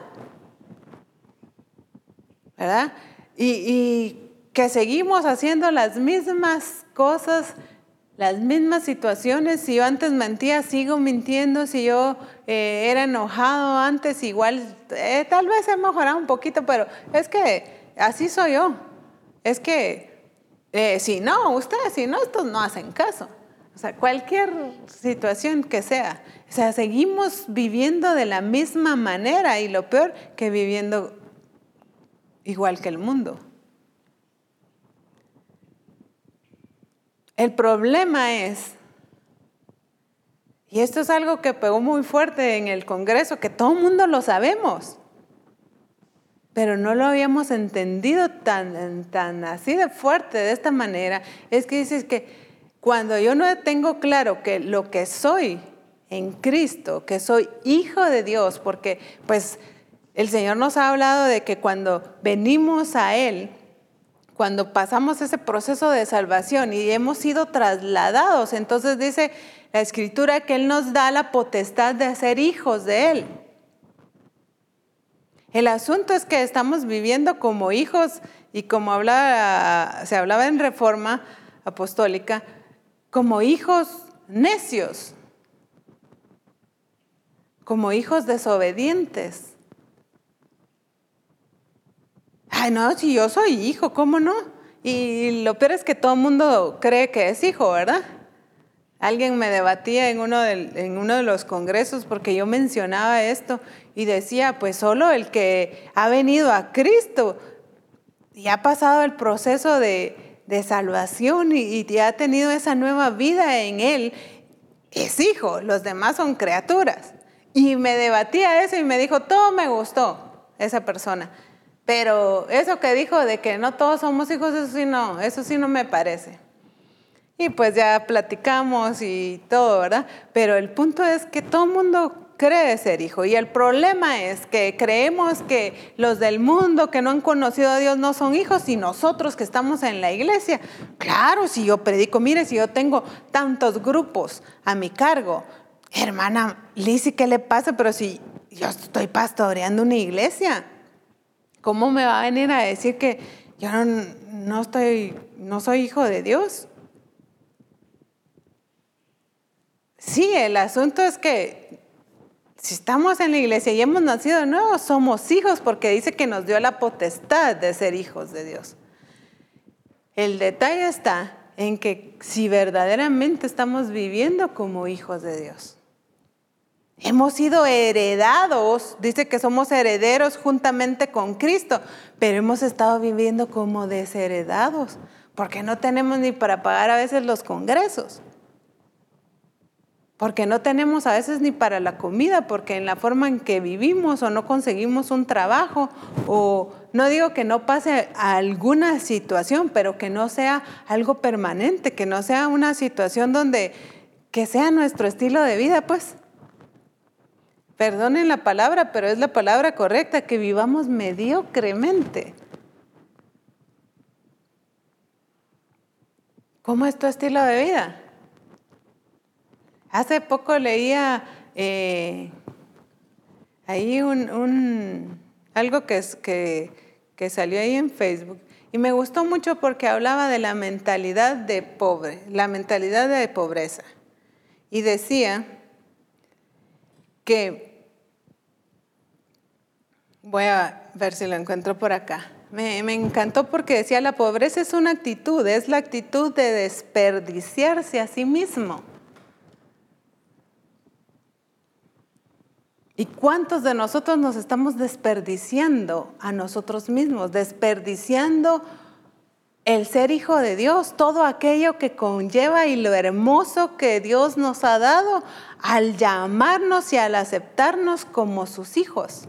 ¿Verdad? Y, y que seguimos haciendo las mismas cosas las mismas situaciones. Si yo antes mentía, sigo mintiendo. Si yo eh, era enojado antes, igual, eh, tal vez he mejorado un poquito, pero es que así soy yo. Es que eh, si no, ustedes, si no, estos no hacen caso. O sea, cualquier situación que sea. O sea, seguimos viviendo de la misma manera y lo peor que viviendo igual que el mundo. El problema es, y esto es algo que pegó muy fuerte en el Congreso, que todo el mundo lo sabemos, pero no lo habíamos entendido tan, tan así de fuerte, de esta manera, es que dices que cuando yo no tengo claro que lo que soy en Cristo, que soy hijo de Dios, porque pues el Señor nos ha hablado de que cuando venimos a Él, cuando pasamos ese proceso de salvación y hemos sido trasladados, entonces dice la escritura que Él nos da la potestad de ser hijos de Él. El asunto es que estamos viviendo como hijos y como se hablaba en reforma apostólica, como hijos necios, como hijos desobedientes. Ay, no, si yo soy hijo, ¿cómo no? Y lo peor es que todo el mundo cree que es hijo, ¿verdad? Alguien me debatía en uno, de, en uno de los congresos porque yo mencionaba esto y decía, pues solo el que ha venido a Cristo y ha pasado el proceso de, de salvación y, y ha tenido esa nueva vida en Él, es hijo, los demás son criaturas. Y me debatía eso y me dijo, todo me gustó esa persona. Pero eso que dijo de que no todos somos hijos, eso sí no, eso sí no me parece. Y pues ya platicamos y todo, ¿verdad? Pero el punto es que todo el mundo cree ser hijo. Y el problema es que creemos que los del mundo que no han conocido a Dios no son hijos y nosotros que estamos en la iglesia. Claro, si yo predico, mire, si yo tengo tantos grupos a mi cargo, hermana Lizzy, ¿qué le pasa? Pero si yo estoy pastoreando una iglesia. ¿Cómo me va a venir a decir que yo no, estoy, no soy hijo de Dios? Sí, el asunto es que si estamos en la iglesia y hemos nacido de nuevo, somos hijos porque dice que nos dio la potestad de ser hijos de Dios. El detalle está en que si verdaderamente estamos viviendo como hijos de Dios. Hemos sido heredados, dice que somos herederos juntamente con Cristo, pero hemos estado viviendo como desheredados, porque no tenemos ni para pagar a veces los congresos, porque no tenemos a veces ni para la comida, porque en la forma en que vivimos o no conseguimos un trabajo, o no digo que no pase alguna situación, pero que no sea algo permanente, que no sea una situación donde que sea nuestro estilo de vida, pues. Perdonen la palabra, pero es la palabra correcta, que vivamos mediocremente. ¿Cómo es tu estilo de vida? Hace poco leía eh, ahí un, algo que, que, que salió ahí en Facebook y me gustó mucho porque hablaba de la mentalidad de pobre, la mentalidad de pobreza. Y decía que voy a ver si lo encuentro por acá. Me, encantó porque decía, la pobreza es una actitud, es la actitud de desperdiciarse a sí mismo. ¿Y cuántos de nosotros nos estamos desperdiciando a nosotros mismos? Desperdiciando el ser hijo de Dios, todo aquello que conlleva y lo hermoso que Dios nos ha dado al llamarnos y al aceptarnos como sus hijos.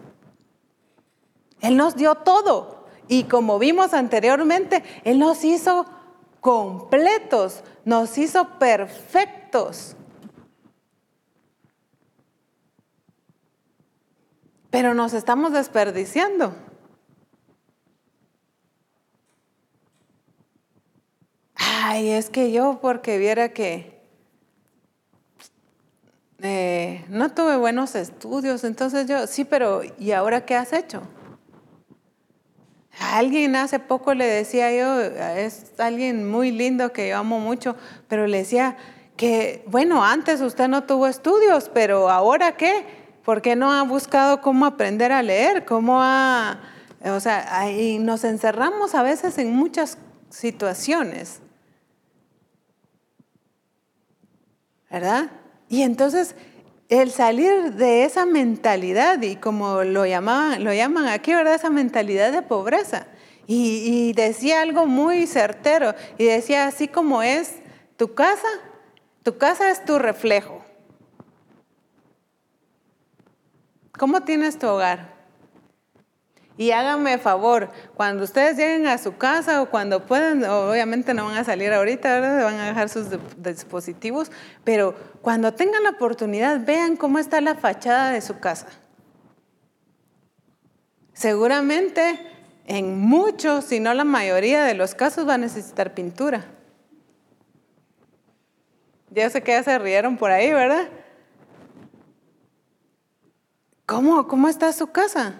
Él nos dio todo. Y como vimos anteriormente, Él nos hizo completos, nos hizo perfectos. Pero nos estamos desperdiciando. Ay, es que yo porque viera que eh, no tuve buenos estudios, entonces yo, sí, pero ¿y ahora qué has hecho? Alguien hace poco le decía yo, es alguien muy lindo que yo amo mucho, pero le decía que, bueno, antes usted no tuvo estudios, pero ahora qué? ¿Por qué no ha buscado cómo aprender a leer? ¿Cómo ha, o sea, ahí nos encerramos a veces en muchas situaciones. ¿Verdad? Y entonces el salir de esa mentalidad, y como lo, llamaban, lo llaman aquí, ¿verdad? Esa mentalidad de pobreza. Y, decía algo muy certero, y decía, así como es tu casa, tu casa es tu reflejo. ¿Cómo tienes tu hogar? Y háganme favor, cuando ustedes lleguen a su casa o cuando puedan, obviamente no van a salir ahorita, ¿verdad? van a dejar sus dispositivos, pero cuando tengan la oportunidad, vean cómo está la fachada de su casa. Seguramente en muchos, si no la mayoría de los casos, va a necesitar pintura. Ya sé que ya se rieron por ahí, ¿verdad? ¿Cómo, cómo está su casa?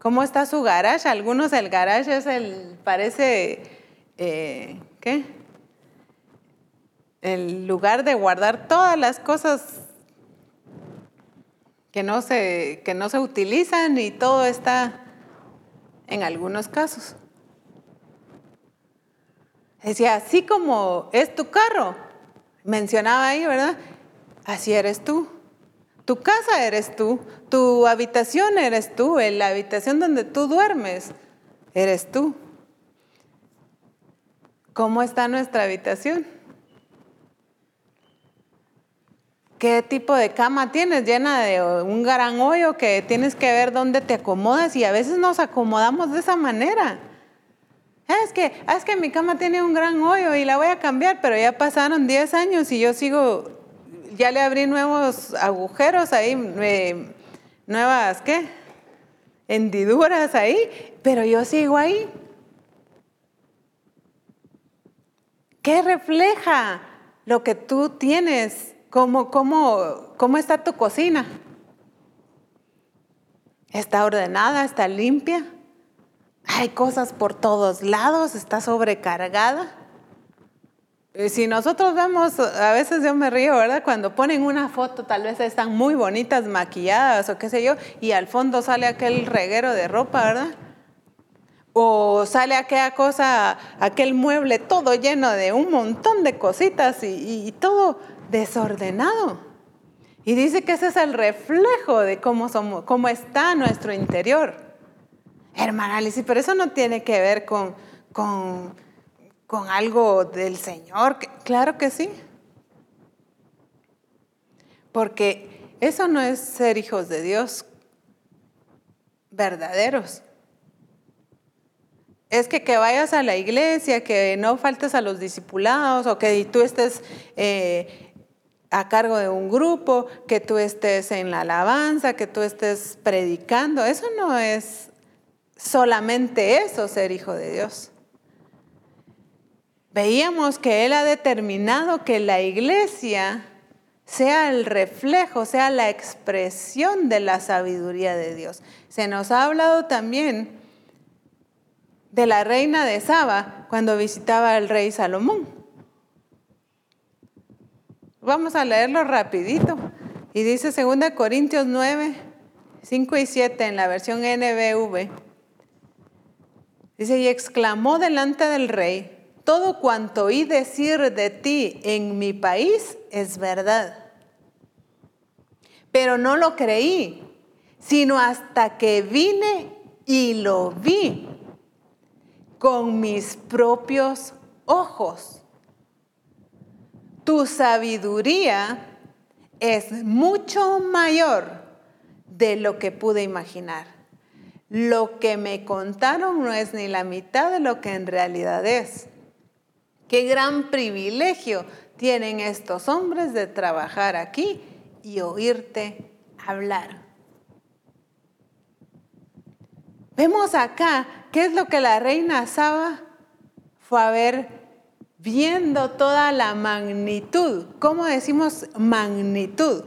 ¿Cómo está su garage? Algunos el garage es el, parece, eh, ¿qué? El lugar de guardar todas las cosas que no se, que no se utilizan y todo está en algunos casos. Decía, así como es tu carro, mencionaba ahí, ¿verdad? Así eres tú. Tu casa eres tú, tu habitación eres tú, la habitación donde tú duermes eres tú. ¿Cómo está nuestra habitación? ¿Qué tipo de cama tienes? Llena de un gran hoyo que tienes que ver dónde te acomodas y a veces nos acomodamos de esa manera. Es que, es que mi cama tiene un gran hoyo y la voy a cambiar, pero ya pasaron 10 años y yo sigo ya le abrí nuevos agujeros ahí, nuevas, ¿qué? Hendiduras ahí, pero yo sigo ahí. ¿Qué refleja lo que tú tienes? ¿Cómo, cómo, cómo está tu cocina? ¿Está ordenada? ¿Está limpia? Hay cosas por todos lados, está sobrecargada. Eh, si nosotros vemos, a veces yo me río, ¿verdad? Cuando ponen una foto, tal vez están muy bonitas, maquilladas o qué sé yo, y al fondo sale aquel reguero de ropa, ¿verdad? O sale aquella cosa, aquel mueble todo lleno de un montón de cositas y, todo desordenado. Y dice que ese es el reflejo de cómo, cómo está nuestro interior. Hermana Alicia, pero eso no tiene que ver con, con con algo del Señor? Claro que sí. Porque eso no es ser hijos de Dios verdaderos. Es que, que vayas a la iglesia, que no faltes a los discipulados o que tú estés eh, a cargo de un grupo, que tú estés en la alabanza, que tú estés predicando. Eso no es solamente eso, ser hijo de Dios veíamos que Él ha determinado que la iglesia sea el reflejo, sea la expresión de la sabiduría de Dios. Se nos ha hablado también de la reina de Saba cuando visitaba al rey Salomón. Vamos a leerlo rapidito. Y dice 2 Corintios 9, 5 y 7 en la versión NBV. Dice, y exclamó delante del rey, todo cuanto oí decir de ti en mi país es verdad. Pero no lo creí, sino hasta que vine y lo vi con mis propios ojos. Tu sabiduría es mucho mayor de lo que pude imaginar. Lo que me contaron no es ni la mitad de lo que en realidad es. Qué gran privilegio tienen estos hombres de trabajar aquí y oírte hablar. Vemos acá qué es lo que la reina Saba fue a ver viendo toda la magnitud. ¿Cómo decimos magnitud?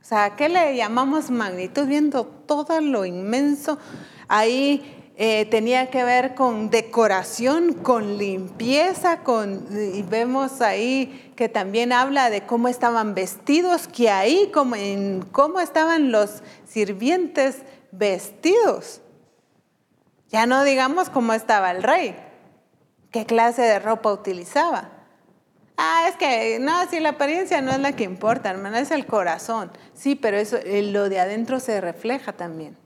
O sea, ¿qué le llamamos magnitud? Viendo todo lo inmenso. Ahí eh, tenía que ver con decoración, con limpieza, con, y vemos ahí que también habla de cómo estaban vestidos, que ahí en cómo estaban los sirvientes vestidos. Ya no digamos cómo estaba el rey, qué clase de ropa utilizaba. Ah, es que no, si la apariencia no es la que importa, hermano, es el corazón. Sí, pero eso, eh, lo de adentro se refleja también.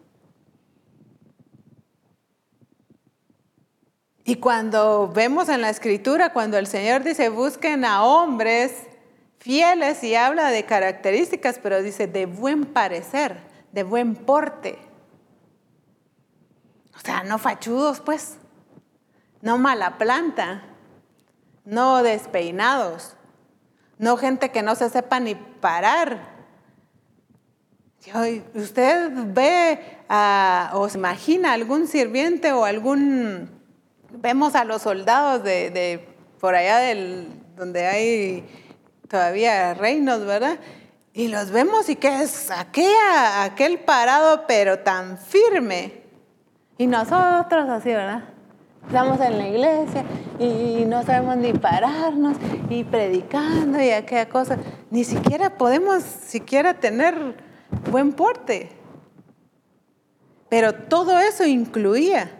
Y cuando vemos en la escritura, cuando el Señor dice, busquen a hombres fieles y habla de características, pero dice de buen parecer, de buen porte. O sea, no fachudos, pues, no mala planta, no despeinados, no gente que no se sepa ni parar. Usted ve o se imagina algún sirviente o algún vemos a los soldados de, por allá del, donde hay todavía reinos, ¿verdad? Y los vemos y que es aquella, aquel parado pero tan firme. Y nosotros así, ¿verdad? Estamos en la iglesia y no sabemos ni pararnos y predicando y aquella cosa. Ni siquiera podemos siquiera tener buen porte. Pero todo eso incluía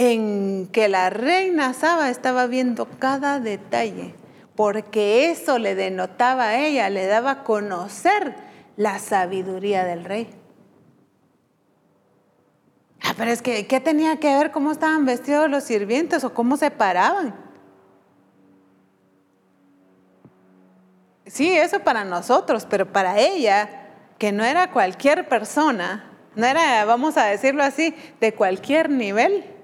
en que la reina Saba estaba viendo cada detalle, porque eso le denotaba a ella, le daba a conocer la sabiduría del rey. Ah, pero es que, ¿qué tenía que ver cómo estaban vestidos los sirvientes o cómo se paraban? Sí, eso para nosotros, pero para ella, que no era cualquier persona, no era, vamos a decirlo así, de cualquier nivel,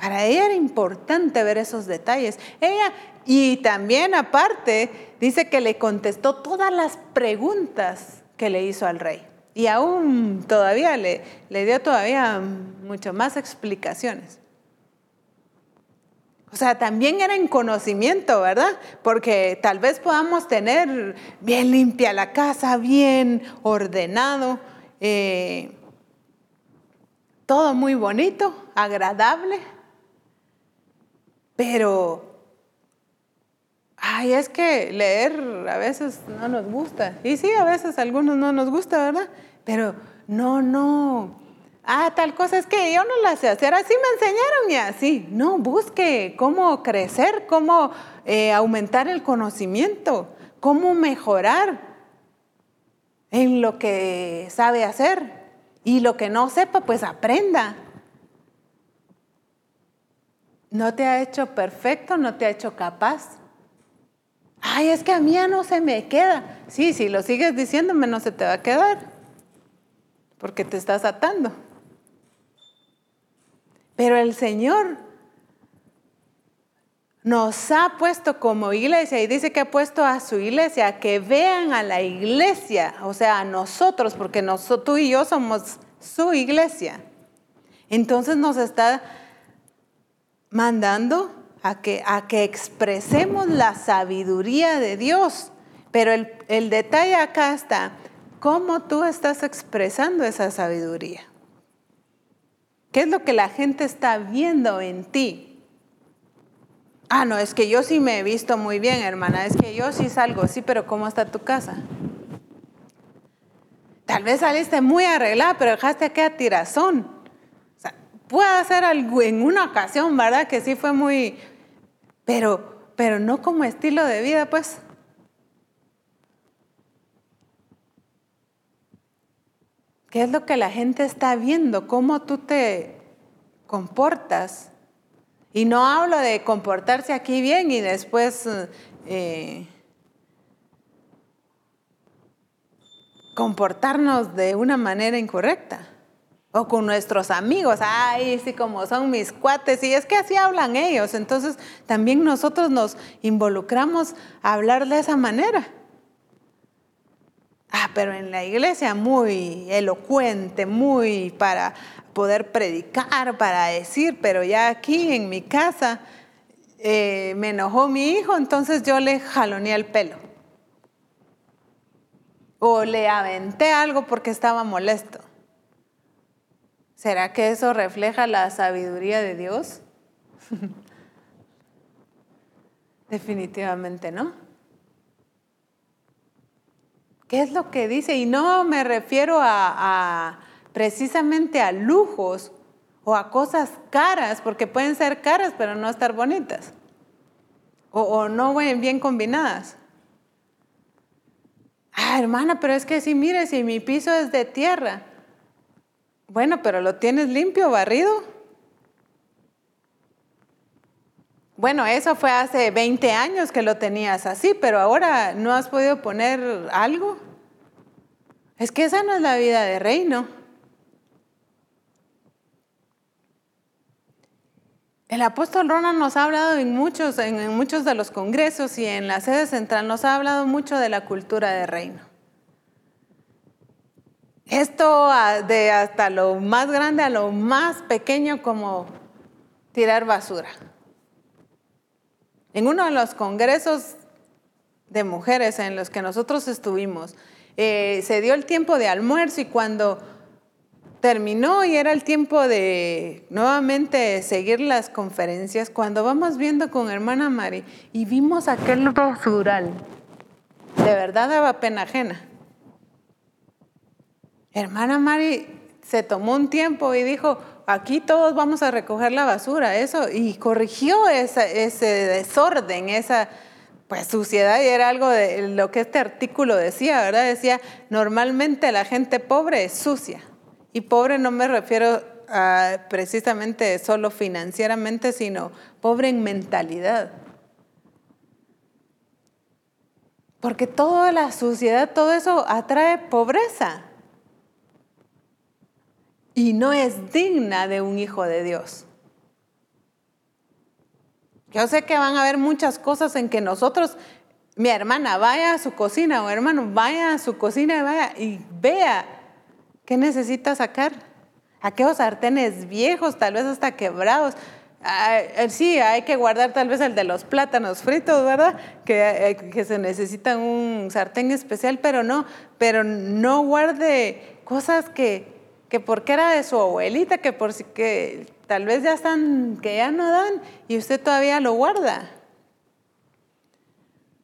para ella era importante ver esos detalles. Ella, y también aparte, dice que le contestó todas las preguntas que le hizo al rey. Y aún todavía le, dio todavía mucho más explicaciones. O sea, también era en conocimiento, ¿verdad? Porque tal vez podamos tener bien limpia la casa, bien ordenado, eh, todo muy bonito, agradable, pero, ay, es que leer a veces no nos gusta. Y sí, a veces algunos no nos gusta, ¿verdad? Pero no, no. Ah, tal cosa es que yo no la sé hacer, así me enseñaron y así. No, busque cómo crecer, cómo eh, aumentar el conocimiento, cómo mejorar en lo que sabe hacer. Y lo que no sepa, pues aprenda. No te ha hecho perfecto, no te ha hecho capaz. Ay, es que a mí ya no se me queda. Sí, si lo sigues diciéndome, no se te va a quedar. Porque te estás atando. Pero el Señor nos ha puesto como iglesia y dice que ha puesto a su iglesia que vean a la iglesia, o sea, a nosotros, porque nosotros, tú y yo somos su iglesia. Entonces nos está mandando a que, a que expresemos la sabiduría de Dios. Pero el, el detalle acá está, ¿cómo tú estás expresando esa sabiduría? ¿Qué es lo que la gente está viendo en ti? Ah, no, es que yo sí me he visto muy bien, hermana, es que yo sí salgo, sí, pero ¿cómo está tu casa? Tal vez saliste muy arreglada, pero dejaste aquella tirazón puede ser algo en una ocasión, ¿verdad? Que sí fue muy, pero, pero no como estilo de vida, pues. ¿Qué es lo que la gente está viendo? ¿Cómo tú te comportas? Y no hablo de comportarse aquí bien y después eh, comportarnos de una manera incorrecta. O con nuestros amigos, ay, sí, como son mis cuates, y es que así hablan ellos. Entonces también nosotros nos involucramos a hablar de esa manera. Ah, pero en la iglesia muy elocuente, muy para poder predicar, para decir, pero ya aquí en mi casa eh, me enojó mi hijo, entonces yo le jaloné el pelo. O le aventé algo porque estaba molesto. ¿Será que eso refleja la sabiduría de Dios? [laughs] Definitivamente no. ¿Qué es lo que dice? Y no me refiero a, precisamente a lujos o a cosas caras, porque pueden ser caras pero no estar bonitas. O, o no bien combinadas. Ah, hermana, pero es que si mire, si mi piso es de tierra. Bueno, pero lo tienes limpio, barrido. Bueno, eso fue hace 20 años que lo tenías así, pero ahora no has podido poner algo. Es que esa no es la vida de reino. El apóstol Ronald nos ha hablado en muchos, en muchos de los congresos y en la sede central nos ha hablado mucho de la cultura de reino. Esto de hasta lo más grande a lo más pequeño como tirar basura. En uno de los congresos de mujeres en los que nosotros estuvimos, eh, se dio el tiempo de almuerzo y cuando terminó y era el tiempo de nuevamente seguir las conferencias, cuando vamos viendo con hermana Mari y vimos aquel basural, de verdad daba pena ajena. Hermana Mari se tomó un tiempo y dijo, aquí todos vamos a recoger la basura, eso, y corrigió ese desorden, esa pues suciedad, y era algo de lo que este artículo decía, ¿verdad? Decía, normalmente la gente pobre es sucia, y pobre no me refiero a precisamente solo financieramente, sino pobre en mentalidad. Porque toda la suciedad, todo eso atrae pobreza y no es digna de un hijo de Dios. Yo sé que van a haber muchas cosas en que nosotros, mi hermana, vaya a su cocina o hermano, vaya a su cocina y vaya y vea qué necesita sacar. Aquellos sartenes viejos, tal vez hasta quebrados. Ah, eh, sí, hay que guardar tal vez el de los plátanos fritos, ¿verdad? Que, eh, que se necesita un sartén especial, pero no, pero no guarde cosas que, que porque era de su abuelita, que por que tal vez ya están, que ya no dan y usted todavía lo guarda.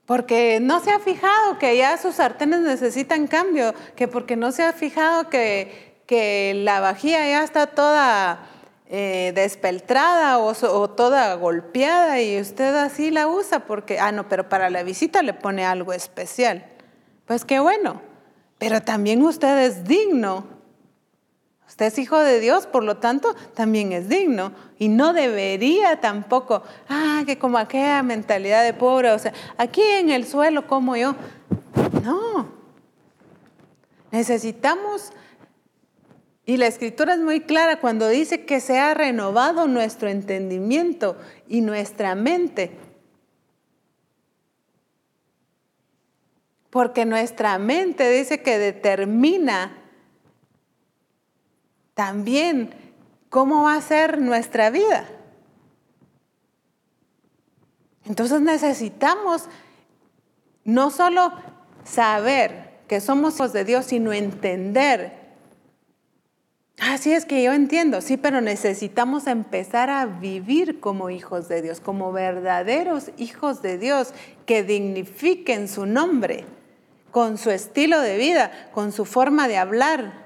Porque no se ha fijado que ya sus sartenes necesitan cambio, que porque no se ha fijado que, la vajilla ya está toda eh, despeltrada o, o, toda golpeada y usted así la usa porque, ah, no, pero para la visita le pone algo especial. Pues qué bueno, pero también usted es digno Usted es hijo de Dios, por lo tanto, también es digno. Y no debería tampoco, ah, que como aquella mentalidad de pobre, o sea, aquí en el suelo como yo. No. Necesitamos, y la escritura es muy clara cuando dice que se ha renovado nuestro entendimiento y nuestra mente. Porque nuestra mente dice que determina también cómo va a ser nuestra vida. Entonces necesitamos no solo saber que somos hijos de Dios, sino entender. Así es que yo entiendo, sí, pero necesitamos empezar a vivir como hijos de Dios, como verdaderos hijos de Dios, que dignifiquen su nombre, con su estilo de vida, con su forma de hablar,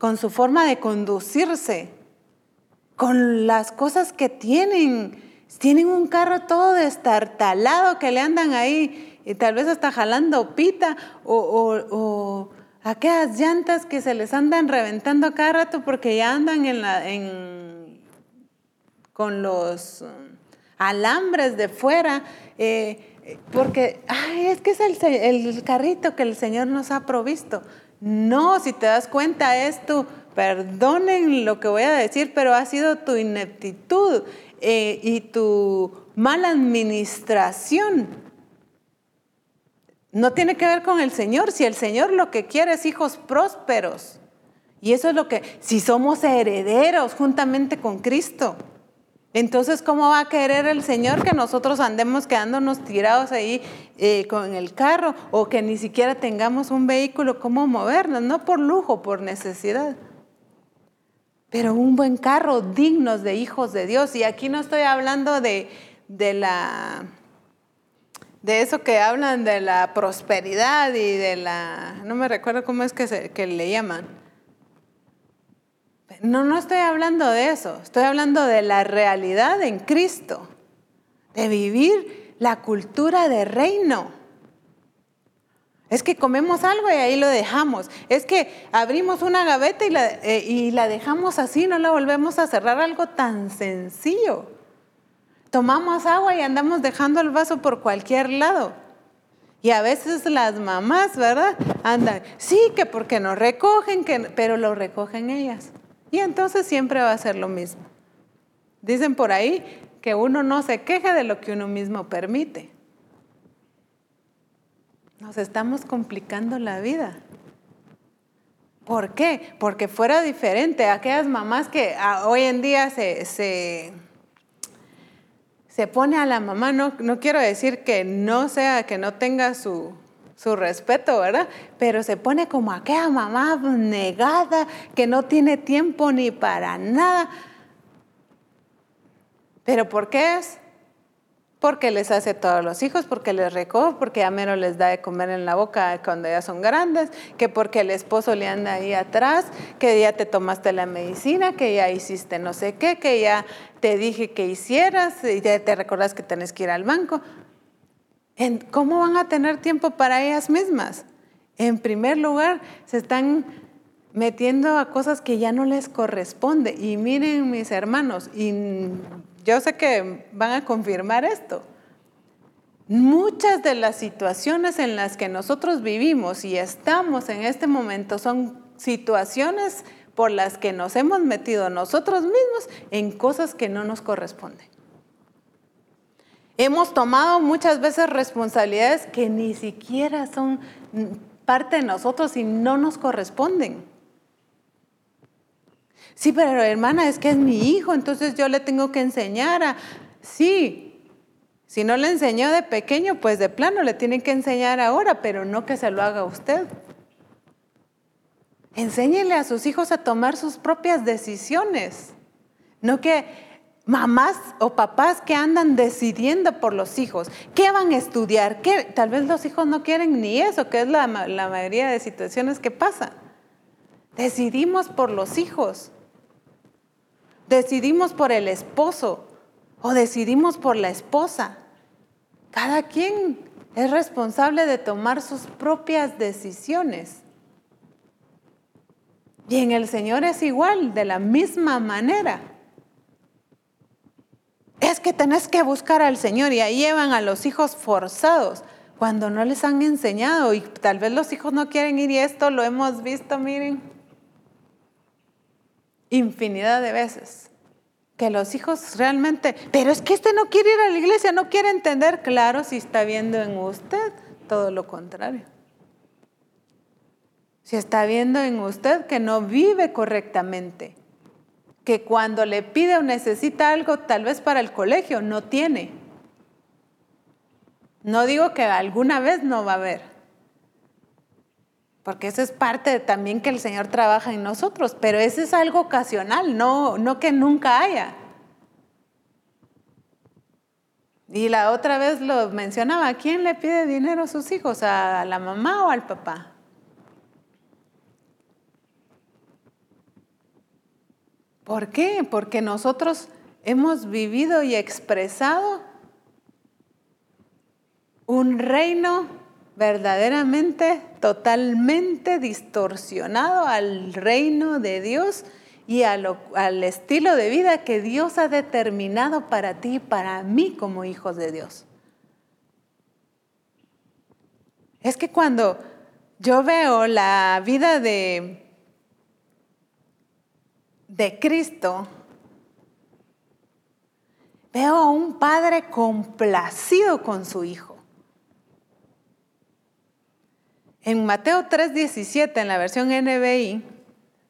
con su forma de conducirse, con las cosas que tienen. Tienen un carro todo destartalado que le andan ahí y tal vez hasta jalando pita o, aquellas llantas que se les andan reventando cada rato porque ya andan en con los um, alambres de fuera. Eh, porque es que es el carrito que el Señor nos ha provisto. No, si te das cuenta es tu, perdonen lo que voy a decir, pero ha sido tu ineptitud eh, y tu mala administración no tiene que ver con el Señor. Si el Señor lo que quiere es hijos prósperos. Y eso es lo que, si somos herederos juntamente con Cristo, entonces ¿cómo va a querer el Señor que nosotros andemos quedándonos tirados ahí eh, con el carro o que ni siquiera tengamos un vehículo cómo movernos? No por lujo, por necesidad. Pero un buen carro dignos de hijos de Dios. Y aquí no estoy hablando de, de la de eso que hablan de la prosperidad y de la, no me recuerdo cómo es que, se, que le llaman. No, no estoy hablando de eso, estoy hablando de la realidad en Cristo, de vivir la cultura de reino. Es que comemos algo y ahí lo dejamos. Es que abrimos una gaveta y la, eh, y la dejamos así, no la volvemos a cerrar, algo tan sencillo. Tomamos agua y andamos dejando el vaso por cualquier lado. Y a veces las mamás, ¿verdad? Andan, sí, que porque no recogen, que, pero lo recogen ellas. Y entonces siempre va a ser lo mismo. Dicen por ahí que uno no se queja de lo que uno mismo permite. Nos estamos complicando la vida. ¿Por qué? Porque fuera diferente. Aquellas mamás que ah, hoy en día se, se se pone a la mamá, no, no quiero decir que no sea, que no tenga su, su respeto, ¿verdad? Pero se pone como aquella mamá negada, que no tiene tiempo ni para nada. ¿Pero por qué es? porque les hace todos los hijos, porque les recoge, porque ya mero les da de comer en la boca cuando ya son grandes, que porque el esposo le anda ahí atrás, que ya te tomaste la medicina, que ya hiciste no sé qué, que ya te dije que hicieras y ya te recordás que tenés que ir al banco. ¿Cómo van a tener tiempo para ellas mismas? En primer lugar, se están metiendo a cosas que ya no les corresponde. Y miren mis hermanos, y yo sé que van a confirmar esto. Muchas de las situaciones en las que nosotros vivimos y estamos en este momento son situaciones por las que nos hemos metido nosotros mismos en cosas que no nos corresponden. Hemos tomado muchas veces responsabilidades que ni siquiera son parte de nosotros y no nos corresponden. Sí, pero hermana, es que es mi hijo, entonces yo le tengo que enseñar a... Sí, si no le enseñó de pequeño, pues de plano le tienen que enseñar ahora, pero no que se lo haga usted. Enséñele a sus hijos a tomar sus propias decisiones, no que mamás o papás que andan decidiendo por los hijos, qué van a estudiar, ¿Qué? tal vez los hijos no quieren ni eso, que es la, la mayoría de situaciones que pasa. Decidimos por los hijos decidimos por el esposo o decidimos por la esposa. Cada quien es responsable de tomar sus propias decisiones. Y en el Señor es igual, de la misma manera. Es que tenés que buscar al Señor y ahí llevan a los hijos forzados cuando no les han enseñado y tal vez los hijos no quieren ir y esto lo hemos visto, miren infinidad de veces. Que los hijos realmente, pero es que este no quiere ir a la iglesia, no quiere entender, claro, si está viendo en usted todo lo contrario. Si está viendo en usted que no vive correctamente, que cuando le pide o necesita algo, tal vez para el colegio, no tiene. No digo que alguna vez no va a haber, porque eso es parte también que el Señor trabaja en nosotros, pero eso es algo ocasional, no, no que nunca haya. Y la otra vez lo mencionaba, ¿quién le pide dinero a sus hijos? ¿A la mamá o al papá? ¿Por qué? Porque nosotros hemos vivido y expresado un reino verdaderamente, totalmente distorsionado al reino de Dios y al estilo de vida que Dios ha determinado para ti y para mí como hijos de Dios. Es que cuando yo veo la vida de, de Cristo, veo a un padre complacido con su hijo. En Mateo 3:17, en la versión NBI,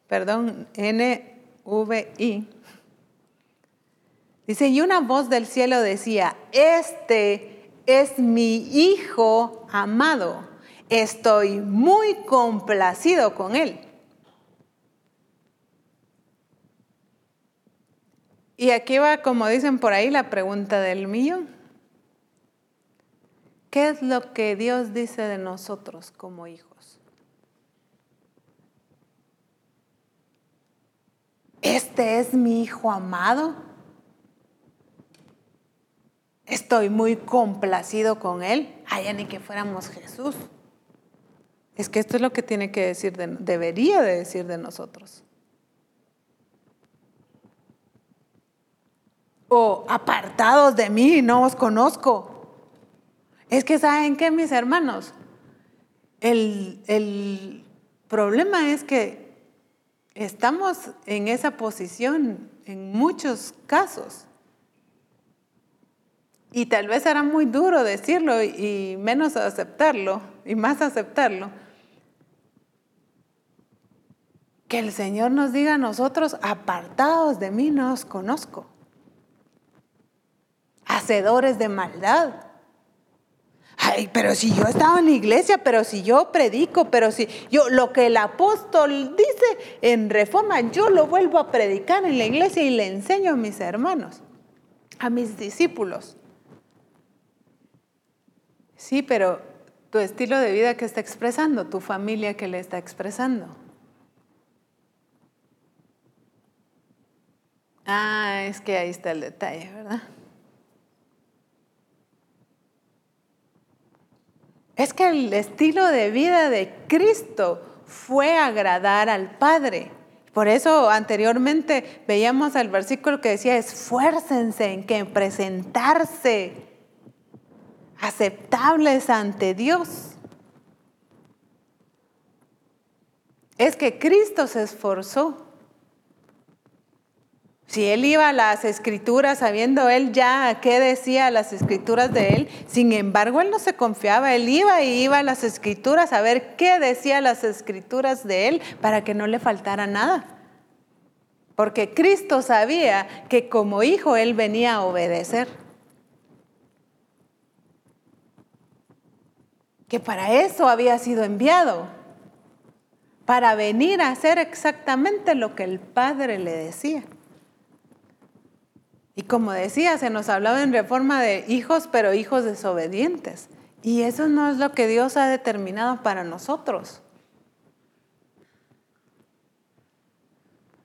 perdón, NVI, dice, y una voz del cielo decía, este es mi hijo amado, estoy muy complacido con él. Y aquí va, como dicen por ahí, la pregunta del millón. ¿Qué es lo que Dios dice de nosotros como hijos? Este es mi hijo amado. Estoy muy complacido con él. Ay, ni que fuéramos Jesús. Es que esto es lo que tiene que decir, debería de decir de nosotros. O apartados de mí, no os conozco. Es que saben qué, mis hermanos, el, el problema es que estamos en esa posición en muchos casos. Y tal vez era muy duro decirlo y menos aceptarlo, y más aceptarlo. Que el Señor nos diga a nosotros, apartados de mí no os conozco. Hacedores de maldad. Ay, pero si yo estaba en la iglesia, pero si yo predico, pero si yo lo que el apóstol dice en reforma, yo lo vuelvo a predicar en la iglesia y le enseño a mis hermanos, a mis discípulos. Sí, pero tu estilo de vida que está expresando, tu familia que le está expresando. Ah, es que ahí está el detalle, ¿verdad? Es que el estilo de vida de Cristo fue agradar al Padre. Por eso anteriormente veíamos el versículo que decía, esfuércense en que presentarse aceptables ante Dios. Es que Cristo se esforzó si él iba a las escrituras sabiendo él ya qué decía las escrituras de él, sin embargo él no se confiaba, él iba y iba a las escrituras a ver qué decía las escrituras de él para que no le faltara nada. Porque Cristo sabía que como hijo él venía a obedecer. Que para eso había sido enviado, para venir a hacer exactamente lo que el Padre le decía. Y como decía, se nos hablaba en reforma de hijos, pero hijos desobedientes. Y eso no es lo que Dios ha determinado para nosotros.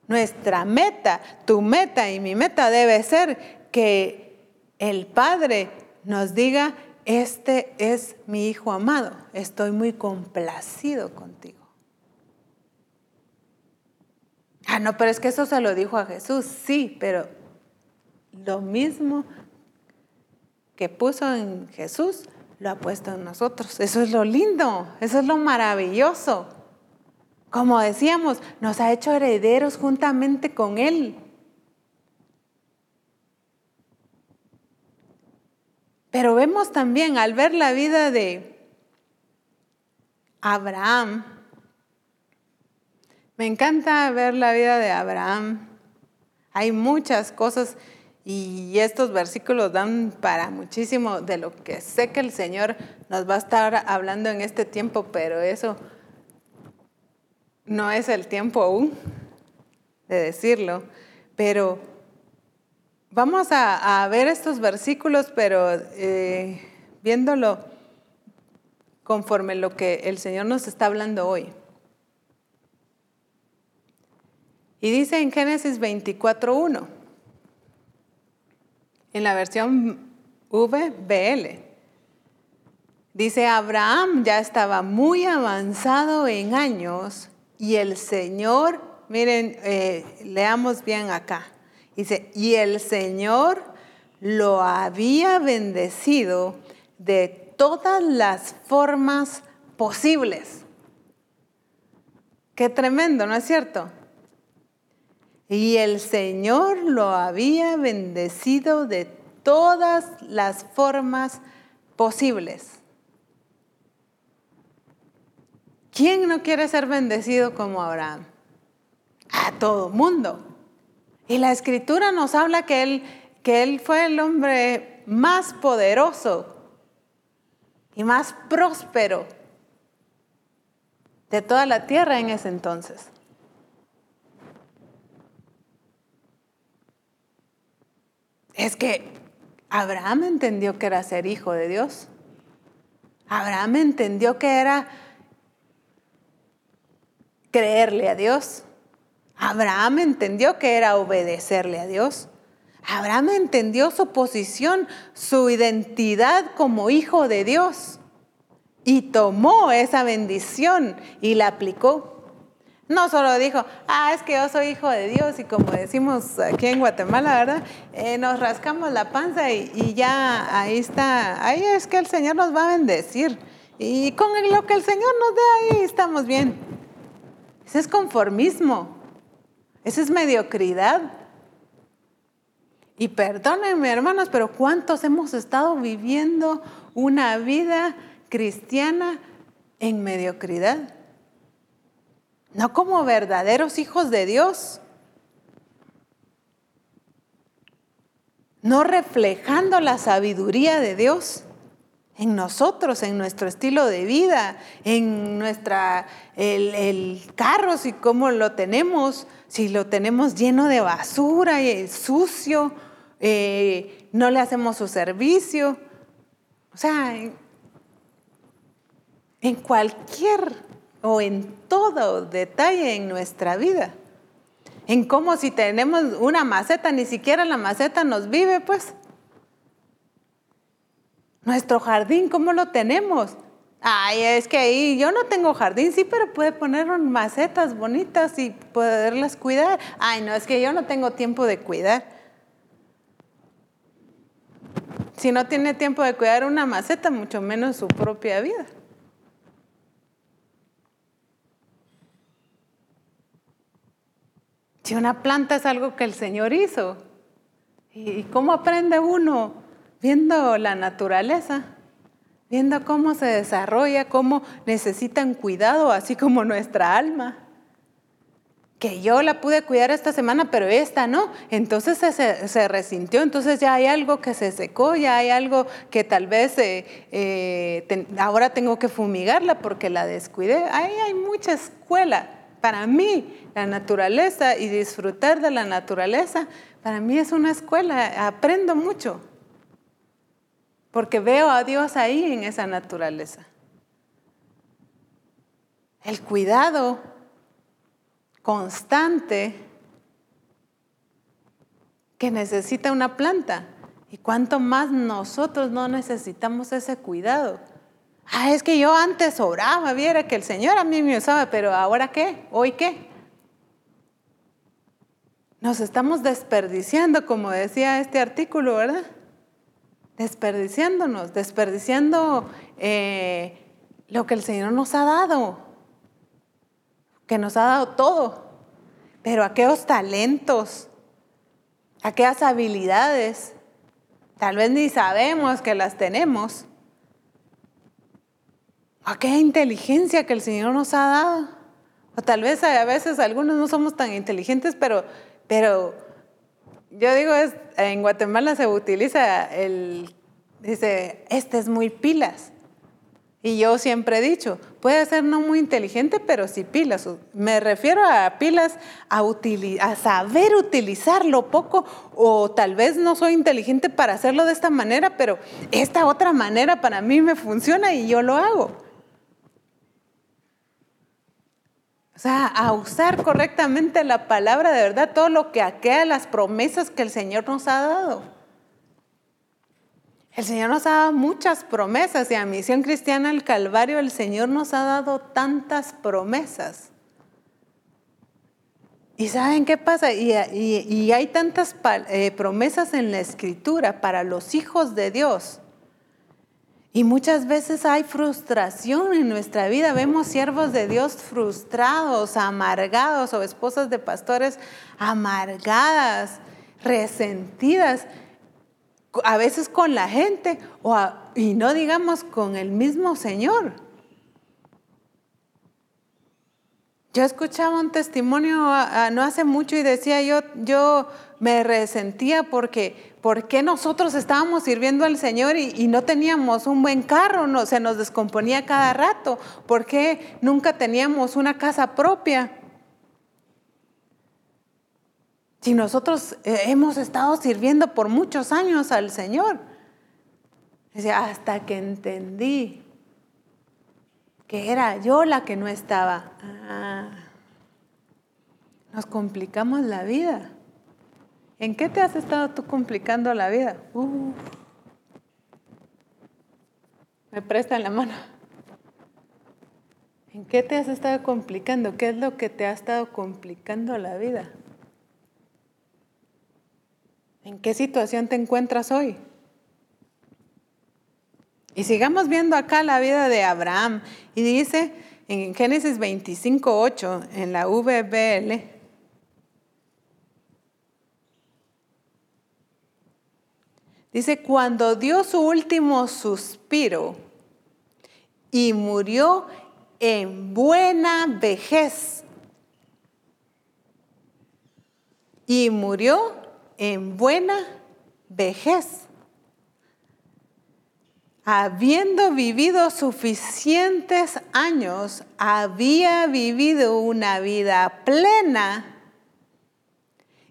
Nuestra meta, tu meta y mi meta debe ser que el Padre nos diga, este es mi Hijo amado, estoy muy complacido contigo. Ah, no, pero es que eso se lo dijo a Jesús, sí, pero lo mismo que puso en Jesús, lo ha puesto en nosotros. Eso es lo lindo, eso es lo maravilloso. Como decíamos, nos ha hecho herederos juntamente con Él. Pero vemos también al ver la vida de Abraham, me encanta ver la vida de Abraham. Hay muchas cosas y estos versículos dan para muchísimo de lo que sé que el Señor nos va a estar hablando en este tiempo, pero eso no es el tiempo aún de decirlo. Pero vamos a, ver estos versículos, pero eh, viéndolo conforme lo que el Señor nos está hablando hoy. Y dice en Génesis 24.1 en la versión VBL. Dice, Abraham ya estaba muy avanzado en años y el Señor, miren, eh, leamos bien acá. Dice, y el Señor lo había bendecido de todas las formas posibles. Qué tremendo, ¿no es cierto? Y el Señor lo había bendecido de todas las formas posibles. ¿Quién no quiere ser bendecido como Abraham? A todo mundo. Y la escritura nos habla que él, que él fue el hombre más poderoso y más próspero de toda la tierra en ese entonces. Es que Abraham entendió que era ser hijo de Dios. Abraham entendió que era creerle a Dios. Abraham entendió que era obedecerle a Dios. Abraham entendió su posición, su identidad como hijo de Dios y tomó esa bendición y la aplicó. No solo dijo, ah, es que yo soy hijo de Dios y como decimos aquí en Guatemala, ¿verdad? Eh, nos rascamos la panza y, ya ahí está, ahí es que el Señor nos va a bendecir. Y con lo que el Señor nos dé ahí estamos bien. Ese es conformismo, esa es mediocridad. Y perdónenme hermanos, pero ¿cuántos hemos estado viviendo una vida cristiana en mediocridad? No como verdaderos hijos de Dios. No reflejando la sabiduría de Dios en nosotros, en nuestro estilo de vida, en nuestra, el, carro, si cómo lo tenemos, si lo tenemos lleno de basura y sucio, eh, no le hacemos su servicio. O sea, en cualquier o en todo detalle en nuestra vida. En cómo si tenemos una maceta, ni siquiera la maceta nos vive, pues. Nuestro jardín, ¿cómo lo tenemos? Ay, es que ahí yo no tengo jardín, sí, pero puede poner macetas bonitas y poderlas cuidar. Ay, no, es que yo no tengo tiempo de cuidar. Si no tiene tiempo de cuidar una maceta, mucho menos su propia vida. Si una planta es algo que el Señor hizo, ¿y cómo aprende uno? Viendo la naturaleza, viendo cómo se desarrolla, cómo necesitan cuidado, así como nuestra alma. Que yo la pude cuidar esta semana, pero esta no. Entonces se, resintió, entonces ya hay algo que se secó, ya hay algo que tal vez eh, eh, ahora tengo que fumigarla porque la descuidé. Ahí hay mucha escuela para mí, la naturaleza y disfrutar de la naturaleza, para mí es una escuela, aprendo mucho, porque veo a Dios ahí en esa naturaleza. El cuidado constante que necesita una planta. Y cuánto más nosotros no necesitamos ese cuidado. Ah, es que yo antes oraba, viera que el Señor a mí me usaba, pero ahora qué, hoy qué. Nos estamos desperdiciando, como decía este artículo, ¿verdad? Desperdiciándonos, desperdiciando eh, lo que el Señor nos ha dado, que nos ha dado todo, pero aquellos talentos, aquellas habilidades, tal vez ni sabemos que las tenemos aquella inteligencia que el Señor nos ha dado. O tal vez a veces algunos no somos tan inteligentes, pero, pero yo digo, es, en Guatemala se utiliza el, dice, este es muy pilas. Y yo siempre he dicho, puede ser no muy inteligente, pero sí pilas. Me refiero a pilas a, a saber utilizarlo poco o tal vez no soy inteligente para hacerlo de esta manera, pero esta otra manera para mí me funciona y yo lo hago. O sea, a usar correctamente la palabra de verdad, todo lo que aquea las promesas que el Señor nos ha dado. El Señor nos ha dado muchas promesas y a Misión Cristiana al Calvario el Señor nos ha dado tantas promesas. ¿Y saben qué pasa? Y, hay tantas eh, promesas en la Escritura para los hijos de Dios y muchas veces hay frustración en nuestra vida. Vemos siervos de Dios frustrados, amargados o esposas de pastores amargadas, resentidas, a veces con la gente o y no digamos con el mismo Señor. Yo escuchaba un testimonio no hace mucho y decía yo, yo me resentía porque ¿por qué nosotros estábamos sirviendo al Señor y, no teníamos un buen carro? No, se nos descomponía cada rato. ¿Por qué nunca teníamos una casa propia? Si nosotros eh, hemos estado sirviendo por muchos años al Señor. Hasta que entendí que era yo la que no estaba. Ah, nos complicamos la vida. ¿En qué te has estado tú complicando la vida? Me prestan la mano. ¿En qué te has estado complicando? ¿Qué es lo que te ha estado complicando la vida? ¿En qué situación te encuentras hoy? Y sigamos viendo acá la vida de Abraham. Y dice en Génesis 25, 8, en la VBL, dice, cuando dio su último suspiro y murió en buena vejez. Y murió en buena vejez habiendo vivido suficientes años, había vivido una vida plena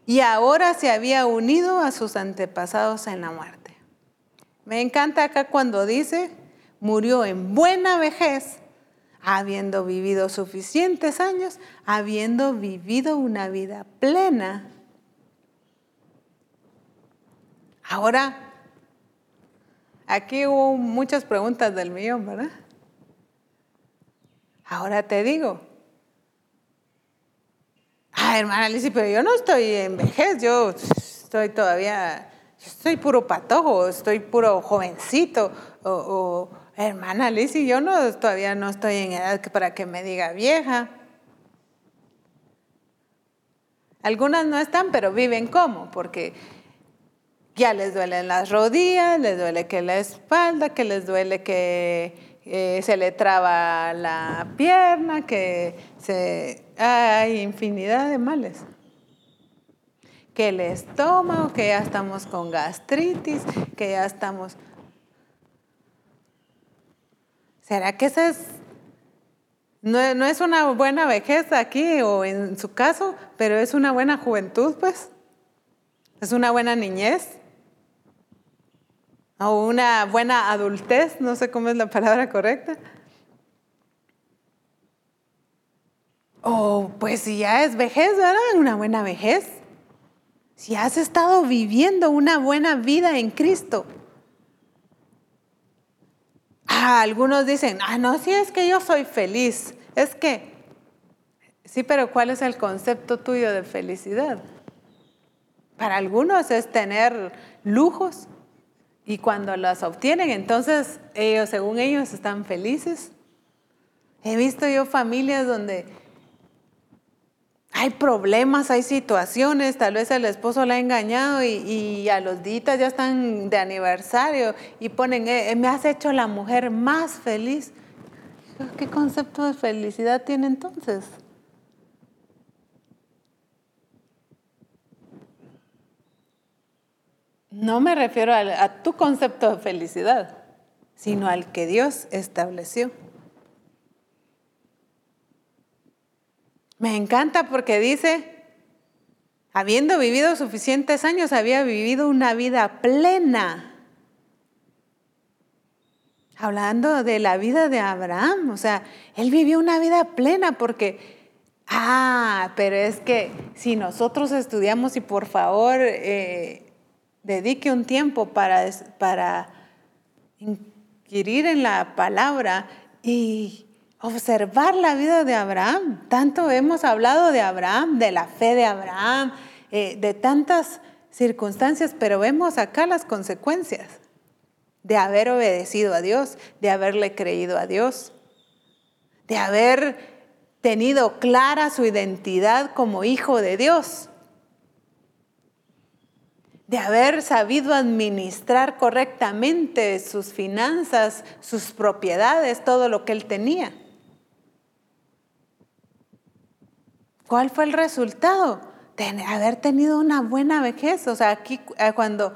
y ahora se había unido a sus antepasados en la muerte. Me encanta acá cuando dice, murió en buena vejez, habiendo vivido suficientes años, habiendo vivido una vida plena. Ahora, Aquí hubo muchas preguntas del millón, ¿verdad? Ahora te digo. Ah, hermana Alicia, pero yo no estoy en vejez, yo estoy todavía, estoy puro patojo, estoy puro jovencito. O, hermana Alicia, yo no, todavía no estoy en edad para que me diga vieja. Algunas no están, pero viven como, porque ya les duelen las rodillas, les duele que la espalda, que les duele que eh, se le traba la pierna, que se, hay infinidad de males. Que el estómago, que ya estamos con gastritis, que ya estamos... ¿Será que esa es no, no, es una buena vejez aquí o en su caso, pero es una buena juventud, pues. Es una buena niñez o una buena adultez, no sé cómo es la palabra correcta. O pues si ya es vejez, ¿verdad? Una buena vejez. Si has estado viviendo una buena vida en Cristo. Ah, algunos dicen, ah, no, si es que yo soy feliz. Es que, sí, pero ¿cuál es el concepto tuyo de felicidad? Para algunos es tener lujos, y cuando las obtienen, entonces ellos, según ellos, están felices. He visto yo familias donde hay problemas, hay situaciones, tal vez el esposo la ha engañado y, a los días ya están de aniversario y ponen, eh, me has hecho la mujer más feliz. ¿Qué concepto de felicidad tiene entonces? No me refiero a, tu concepto de felicidad, sino al que Dios estableció. Me encanta porque dice, habiendo vivido suficientes años, había vivido una vida plena. Hablando de la vida de Abraham, o sea, él vivió una vida plena porque, ah, pero es que si nosotros estudiamos y por favor eh, dedique un tiempo para, para inquirir en la palabra y observar la vida de Abraham. Tanto hemos hablado de Abraham, de la fe de Abraham, eh, de tantas circunstancias, pero vemos acá las consecuencias de haber obedecido a Dios, de haberle creído a Dios, de haber tenido clara su identidad como hijo de Dios de haber sabido administrar correctamente sus finanzas, sus propiedades, todo lo que él tenía. ¿Cuál fue el resultado? De haber tenido una buena vejez. O sea, aquí eh, cuando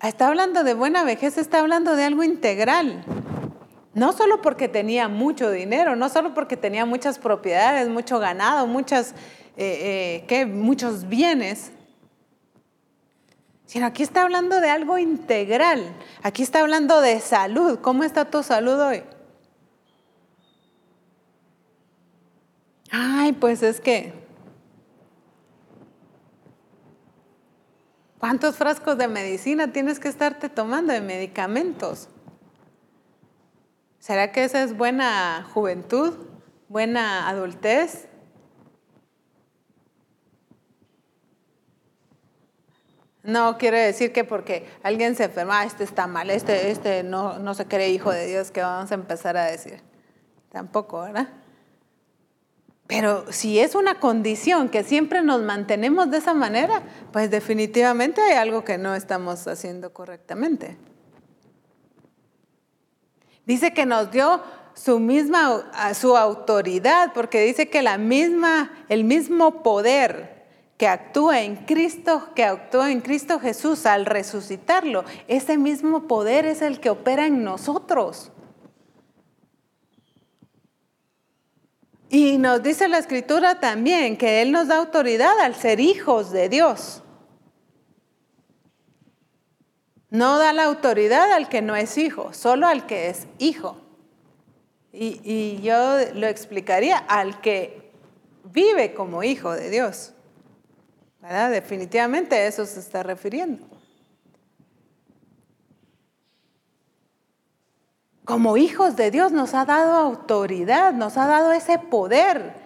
está hablando de buena vejez, está hablando de algo integral. No solo porque tenía mucho dinero, no solo porque tenía muchas propiedades, mucho ganado, muchas, eh, eh, muchos bienes, sino aquí está hablando de algo integral. Aquí está hablando de salud. ¿Cómo está tu salud hoy? Ay, pues es que, ¿cuántos frascos de medicina tienes que estarte tomando de medicamentos? ¿Será que esa es buena juventud? ¿Buena adultez? No quiere decir que porque alguien se enferma, ah, este está mal, este, este no, no se cree hijo de Dios, que vamos a empezar a decir. Tampoco, ¿verdad? Pero si es una condición que siempre nos mantenemos de esa manera, pues definitivamente hay algo que no estamos haciendo correctamente. Dice que nos dio su misma su autoridad, porque dice que la misma, el mismo poder que actúa en Cristo, que actúa en Cristo Jesús al resucitarlo, ese mismo poder es el que opera en nosotros. Y nos dice la escritura también que Él nos da autoridad al ser hijos de Dios. No da la autoridad al que no es hijo, solo al que es hijo. Y, yo lo explicaría al que vive como hijo de Dios. ¿verdad? Definitivamente a eso se está refiriendo. Como hijos de Dios nos ha dado autoridad, nos ha dado ese poder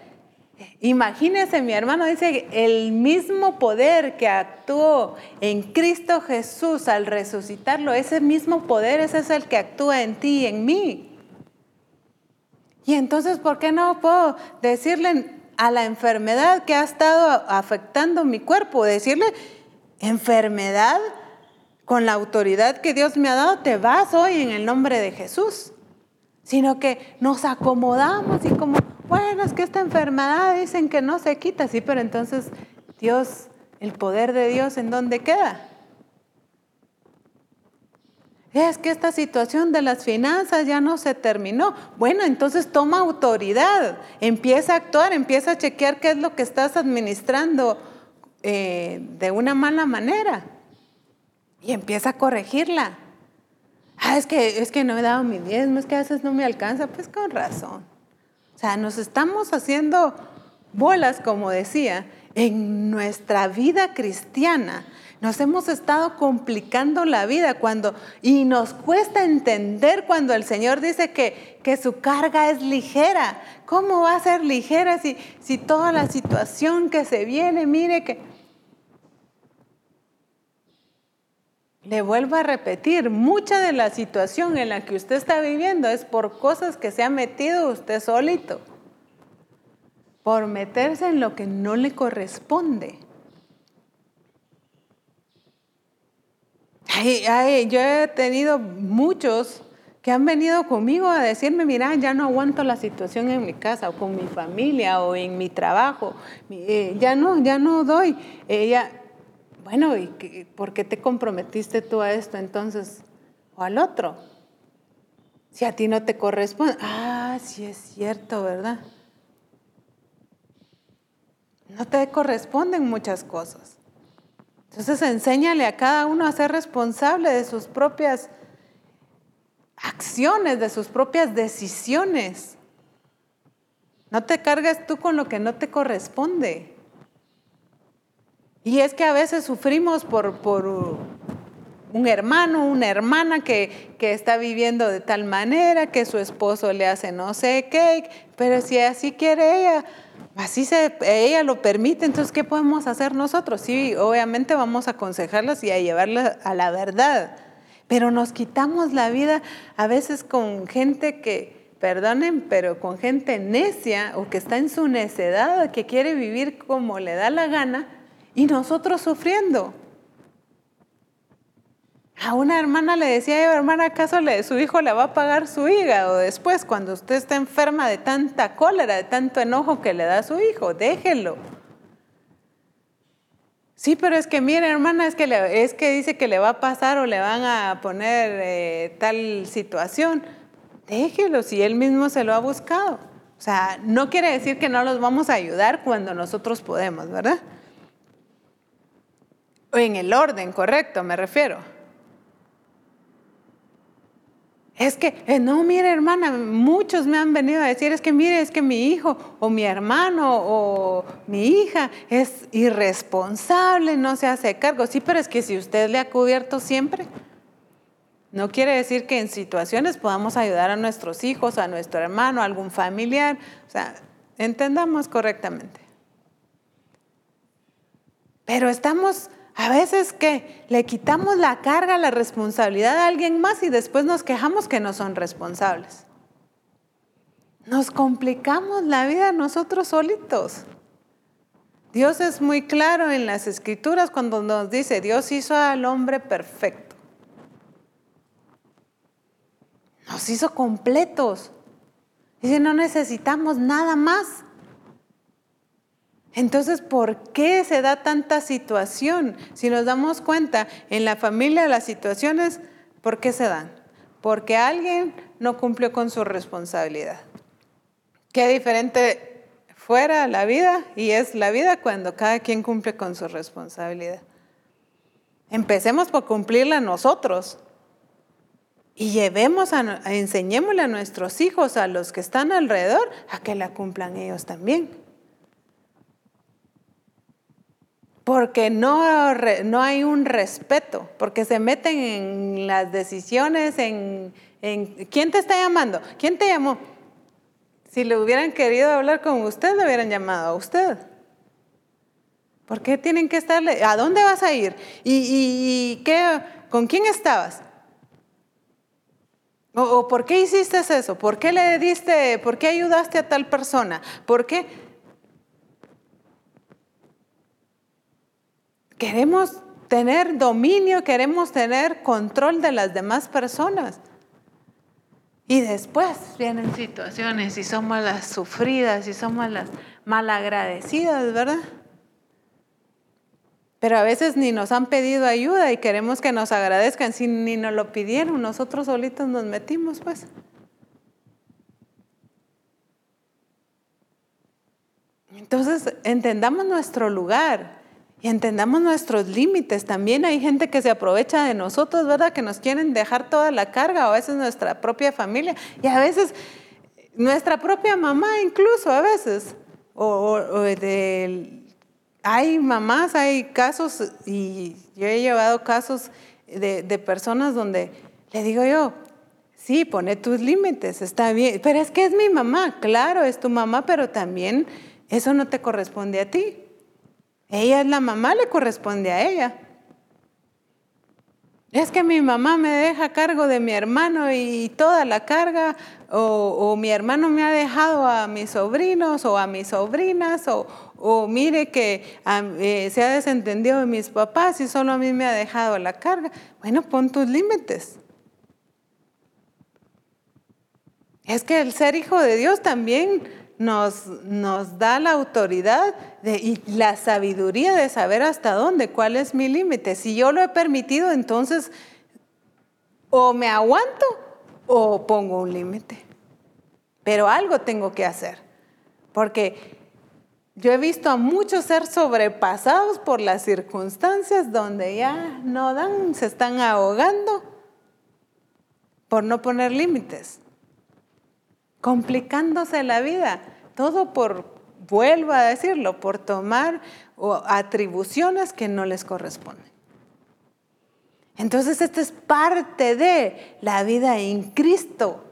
Imagínense, mi hermano dice, el mismo poder que actuó en Cristo Jesús al resucitarlo, ese mismo poder, ese es el que actúa en ti y en mí. Y entonces, ¿por qué no puedo decirle a la enfermedad que ha estado afectando mi cuerpo, decirle, enfermedad, con la autoridad que Dios me ha dado, te vas hoy en el nombre de Jesús? Sino que nos acomodamos y como bueno, es que esta enfermedad dicen que no se quita, sí, pero entonces Dios, el poder de Dios, ¿en dónde queda? Es que esta situación de las finanzas ya no se terminó. Bueno, entonces toma autoridad, empieza a actuar, empieza a chequear qué es lo que estás administrando eh, de una mala manera y empieza a corregirla. Ah, es que, es que no he dado mi diezmo, es que a veces no me alcanza, pues con razón. O sea, nos estamos haciendo bolas, como decía, en nuestra vida cristiana. Nos hemos estado complicando la vida cuando, y nos cuesta entender cuando el Señor dice que, que su carga es ligera. ¿Cómo va a ser ligera si, si toda la situación que se viene, mire que Le vuelvo a repetir, mucha de la situación en la que usted está viviendo es por cosas que se ha metido usted solito, por meterse en lo que no le corresponde. yo he tenido muchos que han venido conmigo a decirme, mira, ya no aguanto la situación en mi casa o con mi familia o en mi trabajo, eh, ya no, ya no doy. Ella, bueno, ¿y por qué te comprometiste tú a esto entonces o al otro? Si a ti no te corresponde. Ah, sí es cierto, ¿verdad? No te corresponden muchas cosas. Entonces enséñale a cada uno a ser responsable de sus propias acciones, de sus propias decisiones. No te cargues tú con lo que no te corresponde. Y es que a veces sufrimos por, por un hermano, una hermana que, que, está viviendo de tal manera, que su esposo le hace no sé qué, pero si así quiere ella, así se, ella lo permite, entonces ¿qué podemos hacer nosotros? Sí, obviamente vamos a aconsejarlas y a llevarlas a la verdad, pero nos quitamos la vida a veces con gente que, perdonen, pero con gente necia o que está en su necedad, que quiere vivir como le da la gana y nosotros sufriendo. A una hermana le decía hermana, ¿acaso su hijo le va a pagar su hígado después cuando usted está enferma de tanta cólera, de tanto enojo que le da a su hijo? Déjelo. Sí, pero es que mire, hermana, es que, es que dice que le va a pasar o le van a poner eh, tal situación. Déjelo, si él mismo se lo ha buscado. O sea, no quiere decir que no los vamos a ayudar cuando nosotros podemos, ¿verdad? En el orden correcto, me refiero. Es que, eh, no, mire hermana, muchos me han venido a decir, es que mire, es que mi hijo o mi hermano o mi hija es irresponsable, no se hace cargo. Sí, pero es que si usted le ha cubierto siempre, no quiere decir que en situaciones podamos ayudar a nuestros hijos, a nuestro hermano, a algún familiar. O sea, entendamos correctamente. Pero estamos a veces que le quitamos la carga, la responsabilidad a alguien más y después nos quejamos que no son responsables. Nos complicamos la vida nosotros solitos. Dios es muy claro en las escrituras cuando nos dice, Dios hizo al hombre perfecto. Nos hizo completos. Dice, no necesitamos nada más. Entonces, ¿por qué se da tanta situación? Si nos damos cuenta, en la familia las situaciones, ¿por qué se dan? Porque alguien no cumplió con su responsabilidad. Qué diferente fuera la vida y es la vida cuando cada quien cumple con su responsabilidad. Empecemos por cumplirla nosotros y llevemos a, enseñémosle a nuestros hijos, a los que están alrededor, a que la cumplan ellos también. Porque no, no hay un respeto, porque se meten en las decisiones, en, en, ¿quién te está llamando? ¿Quién te llamó? Si le hubieran querido hablar con usted, le hubieran llamado a usted. ¿Por qué tienen que estarle? ¿A dónde vas a ir? ¿Y, qué, con quién estabas? ¿O, ¿O por qué hiciste eso? ¿Por qué le diste, por qué ayudaste a tal persona? ¿Por qué? Queremos tener dominio, queremos tener control de las demás personas. Y después vienen situaciones y somos las sufridas y somos las malagradecidas, ¿verdad? Pero a veces ni nos han pedido ayuda y queremos que nos agradezcan, si ni nos lo pidieron, nosotros solitos nos metimos, pues. Entonces, entendamos nuestro lugar. Y entendamos nuestros límites. También hay gente que se aprovecha de nosotros, ¿verdad? Que nos quieren dejar toda la carga, o a veces nuestra propia familia, y a veces nuestra propia mamá incluso, a veces. O, hay mamás, hay casos, y yo he llevado casos de, de personas donde le digo yo, sí, pone tus límites, está bien, pero es que es mi mamá, claro, es tu mamá, pero también eso no te corresponde a ti. Ella es la mamá, le corresponde a ella. Es que mi mamá me deja cargo de mi hermano y toda la carga, o, mi hermano me ha dejado a mis sobrinos o a mis sobrinas, o, mire que eh, se ha desentendido de mis papás y solo a mí me ha dejado la carga. Bueno, pon tus límites. Es que el ser hijo de Dios también nos, nos da la autoridad y la sabiduría de saber hasta dónde, cuál es mi límite. Si yo lo he permitido, entonces o me aguanto o pongo un límite. Pero algo tengo que hacer, porque yo he visto a muchos ser sobrepasados por las circunstancias donde ya no dan, se están ahogando por no poner límites complicándose la vida, todo por, vuelvo a decirlo, por tomar atribuciones que no les corresponden. Entonces, esta es parte de la vida en Cristo.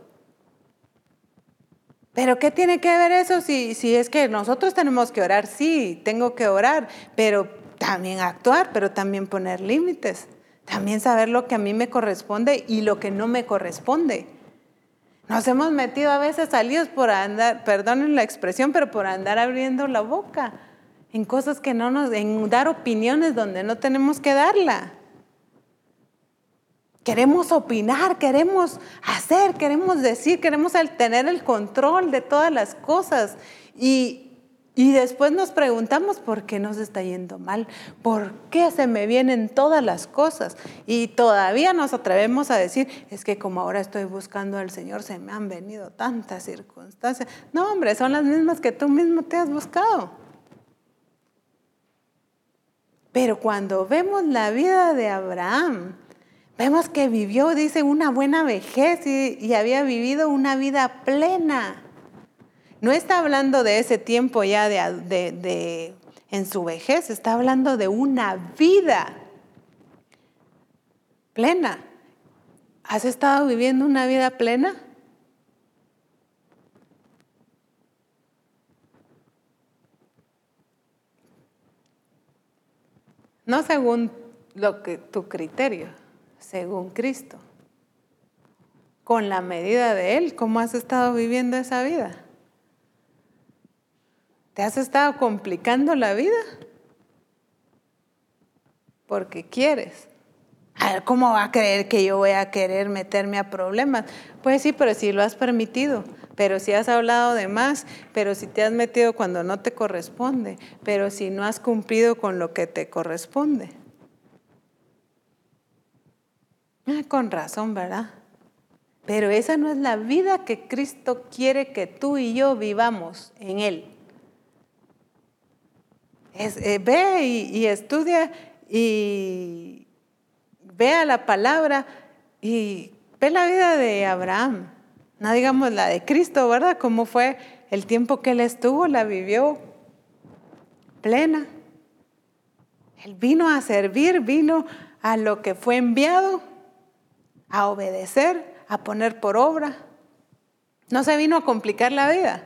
Pero ¿qué tiene que ver eso si, si es que nosotros tenemos que orar? Sí, tengo que orar, pero también actuar, pero también poner límites. También saber lo que a mí me corresponde y lo que no me corresponde. Nos hemos metido a veces salidos por andar, perdonen la expresión, pero por andar abriendo la boca en cosas que no nos, en dar opiniones donde no tenemos que darla. Queremos opinar, queremos hacer, queremos decir, queremos tener el control de todas las cosas. Y, y después nos preguntamos por qué nos está yendo mal, por qué se me vienen todas las cosas. Y todavía nos atrevemos a decir, es que como ahora estoy buscando al Señor, se me han venido tantas circunstancias. No, hombre, son las mismas que tú mismo te has buscado. Pero cuando vemos la vida de Abraham, vemos que vivió, dice, una buena vejez y, había vivido una vida plena. No está hablando de ese tiempo ya de, en su vejez, está hablando de una vida plena. ¿Has estado viviendo una vida plena? No según lo que tu criterio, según Cristo. Con la medida de Él, ¿cómo has estado viviendo esa vida? ¿Te has estado complicando la vida? Porque quieres. ¿Cómo va a creer que yo voy a querer meterme a problemas? Pues sí, pero si lo has permitido, pero si has hablado de más, pero si te has metido cuando no te corresponde, pero si no has cumplido con lo que te corresponde. Ah, con razón, ¿verdad? Pero esa no es la vida que Cristo quiere que tú y yo vivamos en Él. Eh, ve y, estudia y vea la palabra y ve la vida de Abraham no digamos la de Cristo, ¿verdad? ¿Cómo fue el tiempo que Él estuvo? La vivió plena. Él vino a servir, vino a lo que fue enviado, a obedecer, a poner por obra. No se vino a complicar la vida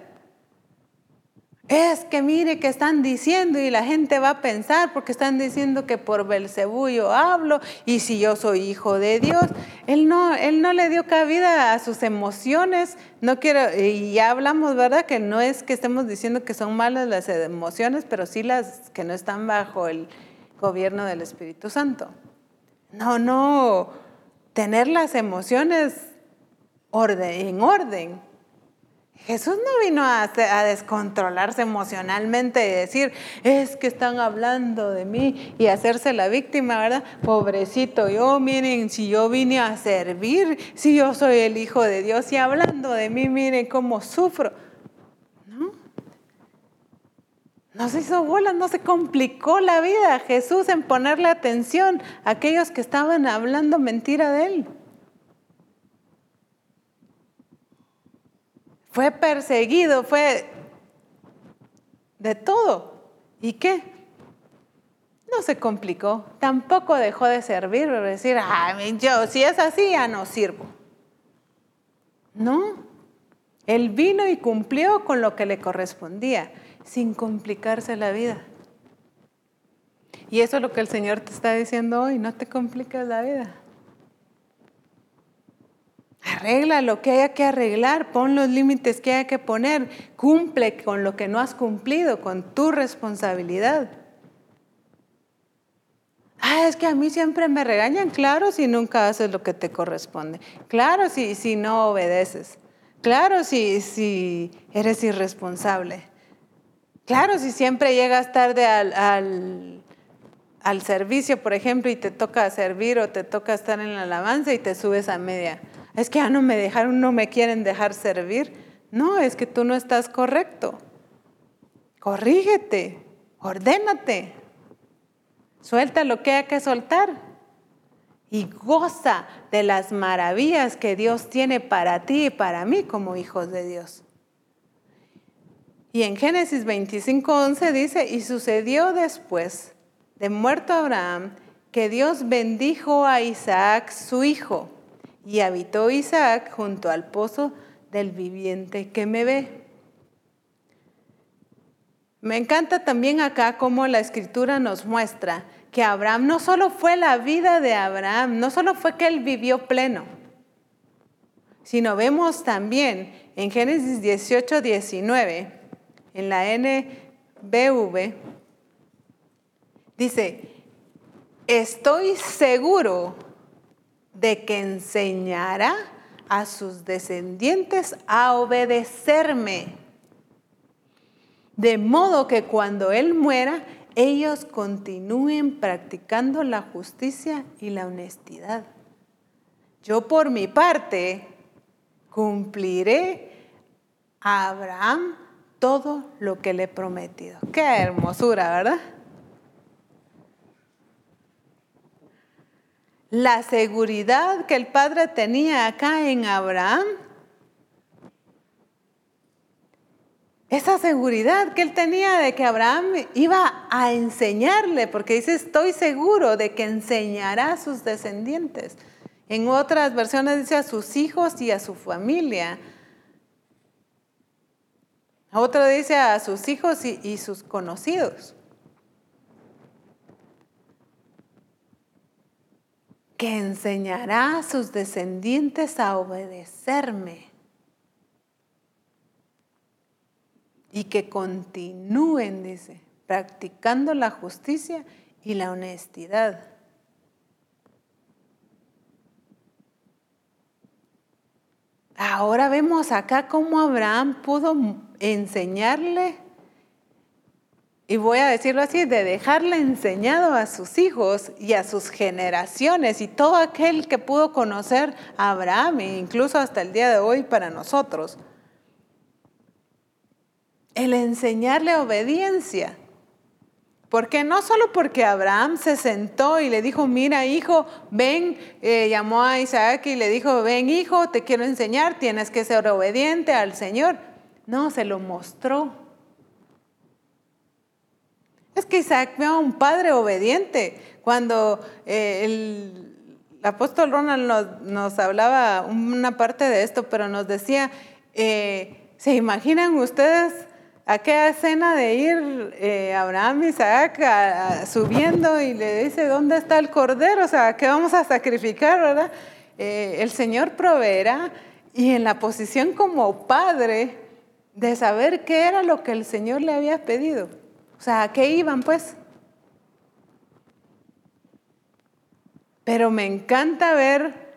es que mire que están diciendo y la gente va a pensar porque están diciendo que por Belcebú yo hablo y si yo soy hijo de Dios. Él no, él no le dio cabida a sus emociones. No quiero, y ya hablamos, ¿verdad? Que no es que estemos diciendo que son malas las emociones, pero sí las que no están bajo el gobierno del Espíritu Santo. No, no, tener las emociones en orden Jesús no vino a, descontrolarse emocionalmente y decir, es que están hablando de mí y hacerse la víctima, ¿verdad? Pobrecito, yo miren, si yo vine a servir, si yo soy el Hijo de Dios y hablando de mí, miren cómo sufro. ¿No? No se hizo bola, no se complicó la vida Jesús en ponerle atención a aquellos que estaban hablando mentira de él. Fue perseguido, fue de todo. ¿Y qué? No se complicó, tampoco dejó de servir, decir, yo si es así ya no sirvo. No, él vino y cumplió con lo que le correspondía, sin complicarse la vida. Y eso es lo que el Señor te está diciendo hoy, no te compliques la vida. Arregla lo que haya que arreglar, pon los límites que haya que poner, cumple con lo que no has cumplido, con tu responsabilidad. Ah, es que a mí siempre me regañan, claro, si nunca haces lo que te corresponde, claro, si, si no obedeces, claro, si, si eres irresponsable, claro, si siempre llegas tarde al, al, al servicio, por ejemplo, y te toca servir o te toca estar en la alabanza y te subes a media es que ya no me dejaron, no me quieren dejar servir. No, es que tú no estás correcto. Corrígete, ordénate, suelta lo que hay que soltar y goza de las maravillas que Dios tiene para ti y para mí como hijos de Dios. Y en Génesis 25:11 dice, y sucedió después de muerto Abraham que Dios bendijo a Isaac su hijo y habitó Isaac junto al pozo del viviente que me ve. Me encanta también acá cómo la escritura nos muestra que Abraham no solo fue la vida de Abraham, no solo fue que él vivió pleno, sino vemos también en Génesis 18, 19, en la NBV, dice, estoy seguro de que enseñará a sus descendientes a obedecerme. De modo que cuando Él muera, ellos continúen practicando la justicia y la honestidad. Yo por mi parte cumpliré a Abraham todo lo que le he prometido. Qué hermosura, ¿verdad? La seguridad que el padre tenía acá en Abraham, esa seguridad que él tenía de que Abraham iba a enseñarle, porque dice, estoy seguro de que enseñará a sus descendientes. En otras versiones dice a sus hijos y a su familia. Otra dice a sus hijos y, y sus conocidos. Que enseñará a sus descendientes a obedecerme. Y que continúen, dice, practicando la justicia y la honestidad. Ahora vemos acá cómo Abraham pudo enseñarle, y voy a decirlo así, de dejarle enseñado a sus hijos y a sus generaciones y todo aquel que pudo conocer a Abraham, e incluso hasta el día de hoy para nosotros. El enseñarle obediencia. Porque no solo porque Abraham se sentó y le dijo, mira hijo, ven, eh, llamó a Isaac y le dijo, ven hijo, te quiero enseñar, tienes que ser obediente al Señor. No, se lo mostró. Es que Isaac vio a un padre obediente. Cuando eh, el, apóstol Ronald nos, hablaba una parte de esto, pero nos decía, eh, ¿se imaginan ustedes? aquella escena de ir eh, Abraham Isaac subiendo y le dice, ¿dónde está el cordero? O sea, ¿qué vamos a sacrificar, verdad? Eh, el Señor proveerá y en la posición como padre de saber qué era lo que el Señor le había pedido. O sea, ¿a qué iban pues? Pero me encanta ver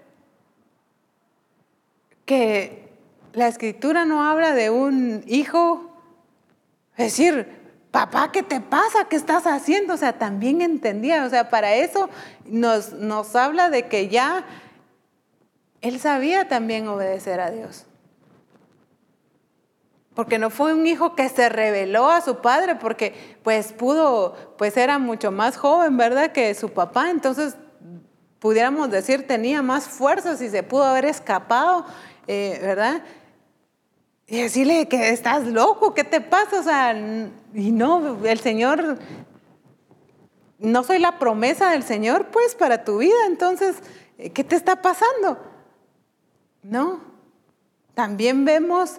que la escritura no habla de un hijo es decir, papá, ¿qué te pasa? ¿Qué estás haciendo? O sea, también entendía, o sea, para eso nos, nos habla de que ya él sabía también obedecer a Dios. Porque no fue un hijo que se reveló a su padre, porque pues pudo, pues era mucho más joven, ¿verdad? Que su papá, entonces pudiéramos decir tenía más fuerzas y se pudo haber escapado, eh, ¿verdad? Y decirle que estás loco, ¿qué te pasa? O sea, y no, el Señor, no soy la promesa del Señor, pues, para tu vida. Entonces, ¿qué te está pasando? No. También vemos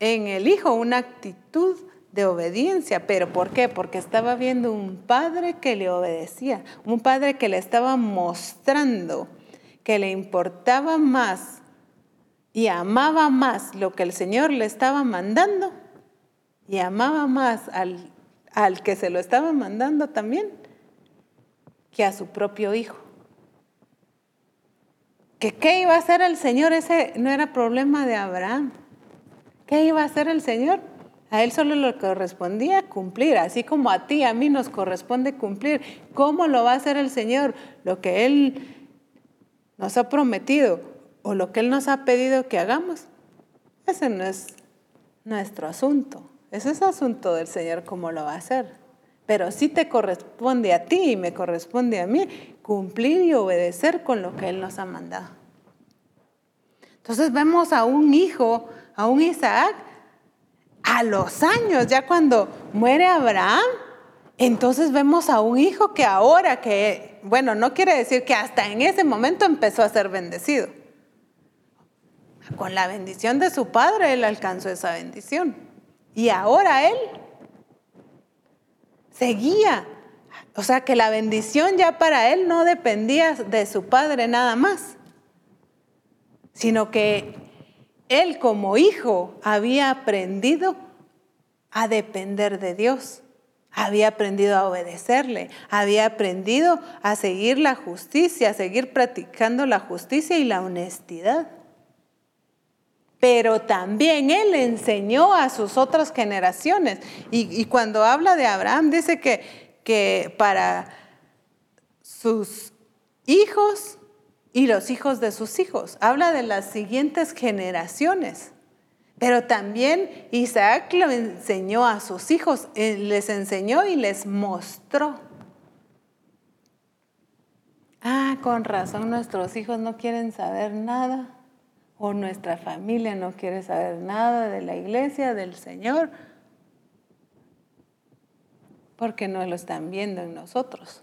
en el Hijo una actitud de obediencia. ¿Pero por qué? Porque estaba viendo un padre que le obedecía, un padre que le estaba mostrando que le importaba más y amaba más lo que el Señor le estaba mandando y amaba más al, al que se lo estaba mandando también que a su propio hijo. ¿Que qué iba a hacer el Señor? Ese no era problema de Abraham. ¿Qué iba a hacer el Señor? A él solo le correspondía cumplir, así como a ti, a mí nos corresponde cumplir. ¿Cómo lo va a hacer el Señor? Lo que Él nos ha prometido o lo que Él nos ha pedido que hagamos, ese no es nuestro asunto. Ese es asunto del Señor cómo lo va a hacer. Pero sí te corresponde a ti y me corresponde a mí cumplir y obedecer con lo que Él nos ha mandado. Entonces vemos a un hijo, a un Isaac, a los años, ya cuando muere Abraham, entonces vemos a un hijo que ahora que, bueno, no quiere decir que hasta en ese momento empezó a ser bendecido con la bendición de su padre, él alcanzó esa bendición. Y ahora él seguía. O sea que la bendición ya para él no dependía de su padre nada más, sino que él como hijo había aprendido a depender de Dios, Había aprendido a obedecerle, había aprendido a seguir la justicia, a seguir practicando la justicia y la honestidad. Pero también él enseñó a sus otras generaciones. Y, cuando habla de Abraham, dice que, que para sus hijos y los hijos de sus hijos. Habla de las siguientes generaciones. Pero también Isaac lo enseñó a sus hijos, eh, les enseñó y les mostró. Ah, con razón nuestros hijos no quieren saber nada o nuestra familia no quiere saber nada de la iglesia, del Señor, porque no lo están viendo en nosotros.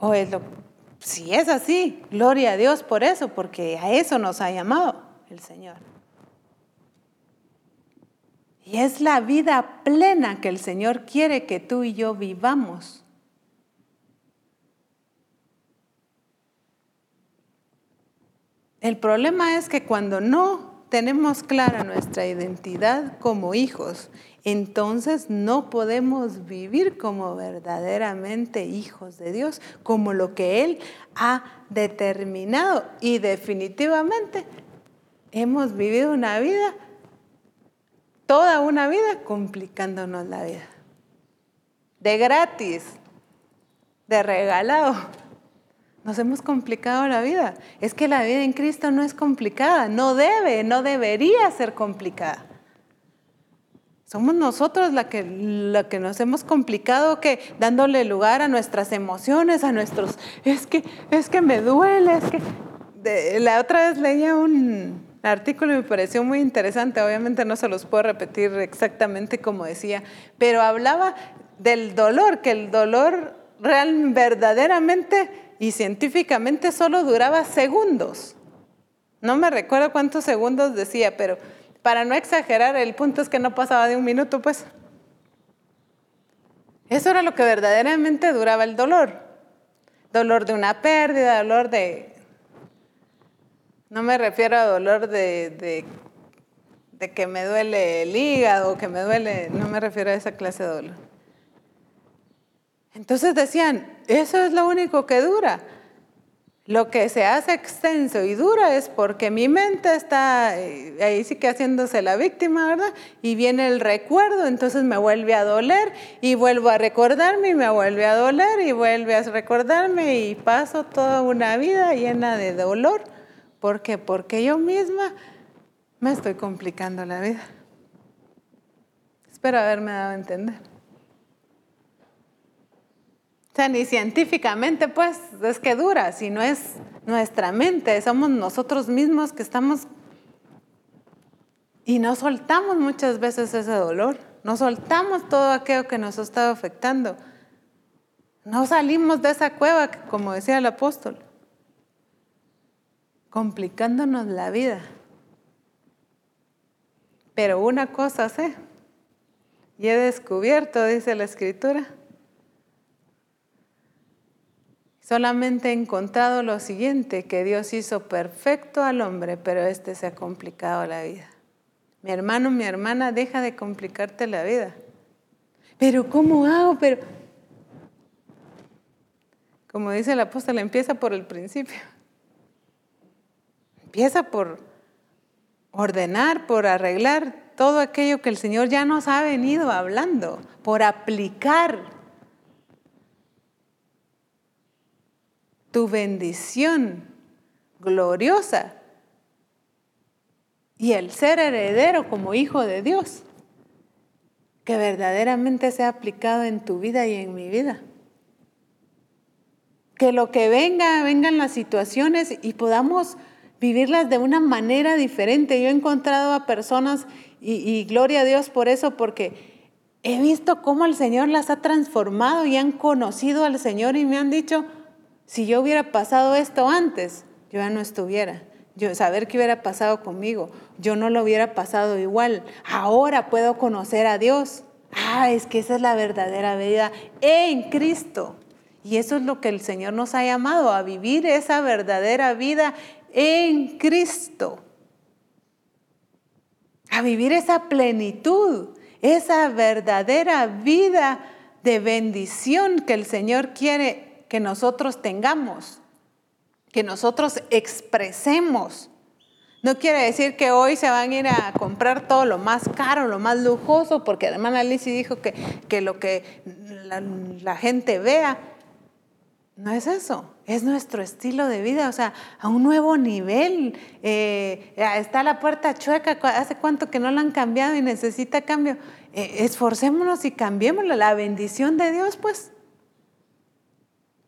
O es lo, si es así, gloria a Dios por eso, porque a eso nos ha llamado el Señor. Y es la vida plena que el Señor quiere que tú y yo vivamos. El problema es que cuando no tenemos clara nuestra identidad como hijos entonces no podemos vivir como verdaderamente hijos de Dios, como lo que Él ha determinado. Y definitivamente hemos vivido una vida, toda una vida, complicándonos la vida. De gratis, de regalado. Nos hemos complicado la vida. Es que la vida en Cristo no es complicada, no debe, no debería ser complicada. Somos nosotros la que, la que nos hemos complicado que dándole lugar a nuestras emociones, a nuestros, es que, es que me duele, es que... la otra vez leía un artículo y me pareció muy interesante, obviamente no se los puedo repetir exactamente como decía, pero hablaba del dolor, que el dolor real, verdaderamente y científicamente solo duraba segundos. No me recuerdo cuántos segundos decía, pero para no exagerar, el punto es que no pasaba de un minuto, pues. Eso era lo que verdaderamente duraba el dolor. Dolor de una pérdida, dolor de... No me refiero a dolor de, de, que me duele el hígado, que me duele... No me refiero a esa clase de dolor. Entonces decían, eso es lo único que dura. Lo que se hace extenso y duro es porque mi mente está eh, ahí sí que haciéndose la víctima, ¿verdad? Y viene el recuerdo, entonces me vuelve a doler y vuelvo a recordarme y me vuelve a doler y vuelve a recordarme y paso toda una vida llena de dolor. ¿Por qué? Porque yo misma me estoy complicando la vida. Espero haberme dado a entender. Ni científicamente, pues, es que dura, sino es nuestra mente, somos nosotros mismos que estamos y no soltamos muchas veces ese dolor, no soltamos todo aquello que nos ha estado afectando. No salimos de esa cueva, como decía el apóstol, complicándonos la vida. Pero una cosa sé, y he descubierto, dice la escritura, Solamente he encontrado lo siguiente, que Dios hizo perfecto al hombre, pero este se ha complicado la vida. Mi hermano, mi hermana, deja de complicarte la vida. Pero ¿cómo hago? Pero como dice el apóstol, empieza por el principio. Empieza por ordenar, por arreglar todo aquello que el Señor ya nos ha venido hablando, por aplicar tu bendición gloriosa y el ser heredero como hijo de Dios, que verdaderamente sea aplicado en tu vida y en mi vida. Que lo que venga, vengan las situaciones y podamos vivirlas de una manera diferente. Yo he encontrado a personas y, y gloria a Dios por eso, porque he visto cómo el Señor las ha transformado y han conocido al Señor y me han dicho, si yo hubiera pasado esto antes, yo ya no estuviera. Yo saber qué hubiera pasado conmigo, yo no lo hubiera pasado igual. Ahora puedo conocer a Dios. Ah, es que esa es la verdadera vida en Cristo. Y eso es lo que el Señor nos ha llamado, a vivir esa verdadera vida en Cristo. a vivir esa plenitud, esa verdadera vida de bendición que el Señor quiere que nosotros tengamos, que nosotros expresemos. No quiere decir que hoy se van a ir a comprar todo lo más caro, lo más lujoso, porque además Alicia dijo que, que lo que la gente vea, no es eso, es nuestro estilo de vida, o sea, a un nuevo nivel. Eh, está la puerta chueca, ¿hace cuánto que no la han cambiado y necesita cambio? Eh, esforcémonos y cambiémosla, la bendición de Dios, pues.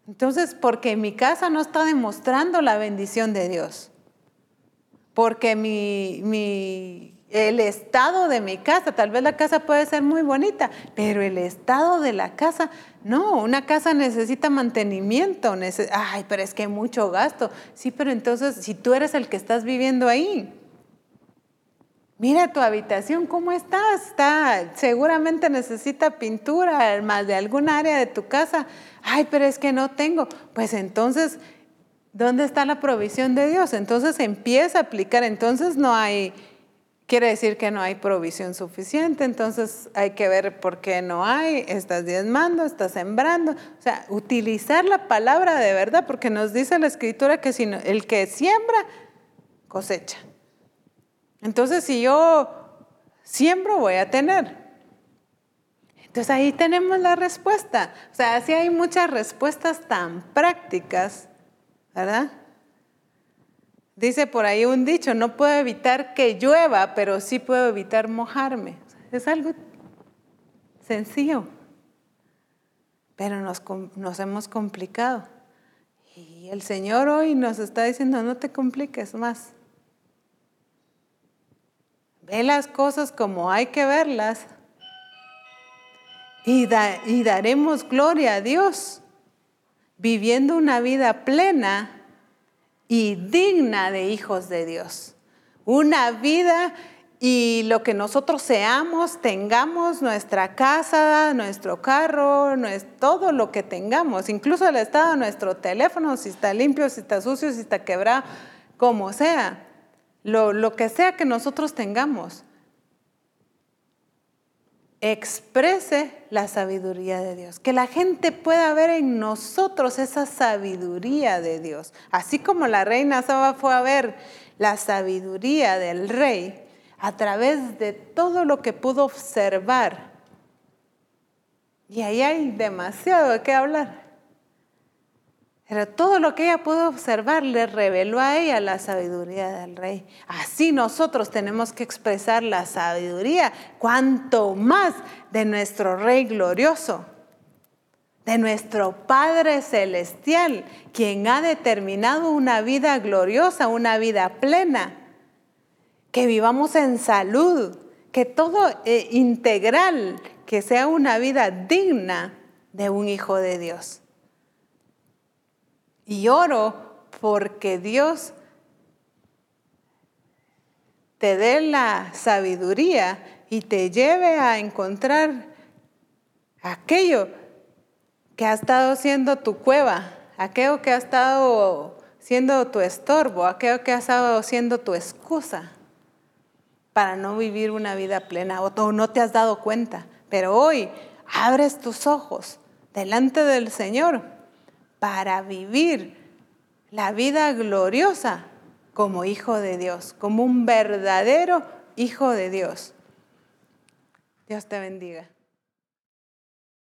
Entonces, porque mi casa no está demostrando la bendición de Dios, porque mi, mi el estado de mi casa, tal vez la casa puede ser muy bonita, pero el estado de la casa, no, una casa necesita mantenimiento, ay, pero es que hay mucho gasto. Sí, pero entonces, si tú eres el que estás viviendo ahí, mira tu habitación, ¿cómo estás? Está, seguramente necesita pintura, más de alguna área de tu casa. Ay, pero es que no tengo. Pues entonces, ¿dónde está la provisión de Dios? Entonces empieza a aplicar, entonces no hay quiere decir que no hay provisión suficiente, entonces hay que ver por qué no hay, estás diezmando, estás sembrando, o sea, utilizar la palabra de verdad, porque nos dice la escritura que si el que siembra, cosecha. Entonces, si yo siembro, voy a tener. Entonces ahí tenemos la respuesta. O sea, así hay muchas respuestas tan prácticas, ¿verdad? Dice por ahí un dicho, no puedo evitar que llueva, pero sí puedo evitar mojarme. Es algo sencillo, pero nos, nos hemos complicado. Y el Señor hoy nos está diciendo, no te compliques más. Ve las cosas como hay que verlas y, y daremos gloria a Dios, viviendo una vida plena y digna de hijos de Dios. Una vida y lo que nosotros seamos, tengamos nuestra casa, nuestro carro, todo lo que tengamos, incluso el estado de nuestro teléfono, si está limpio, si está sucio, si está quebrado, como sea, lo, lo que sea que nosotros tengamos exprese la sabiduría de Dios, que la gente pueda ver en nosotros esa sabiduría de Dios. Así como la reina Saba fue a ver la sabiduría del rey a través de todo lo que pudo observar. Y ahí hay demasiado de qué hablar. Pero todo lo que ella pudo observar le reveló a ella la sabiduría del rey. Así nosotros tenemos que expresar la sabiduría, cuanto más de nuestro rey glorioso, de nuestro Padre celestial, quien ha determinado una vida gloriosa, una vida plena, que vivamos en salud, que todo eh, integral, que sea una vida digna de un hijo de Dios. Y oro porque Dios te dé la sabiduría y te lleve a encontrar aquello que ha estado siendo tu cueva, aquello que ha estado siendo tu estorbo, aquello que ha estado siendo tu excusa para no vivir una vida plena o no te has dado cuenta. Pero hoy abres tus ojos delante del Señor para vivir la vida gloriosa como hijo de Dios, como un verdadero hijo de Dios. Dios te bendiga.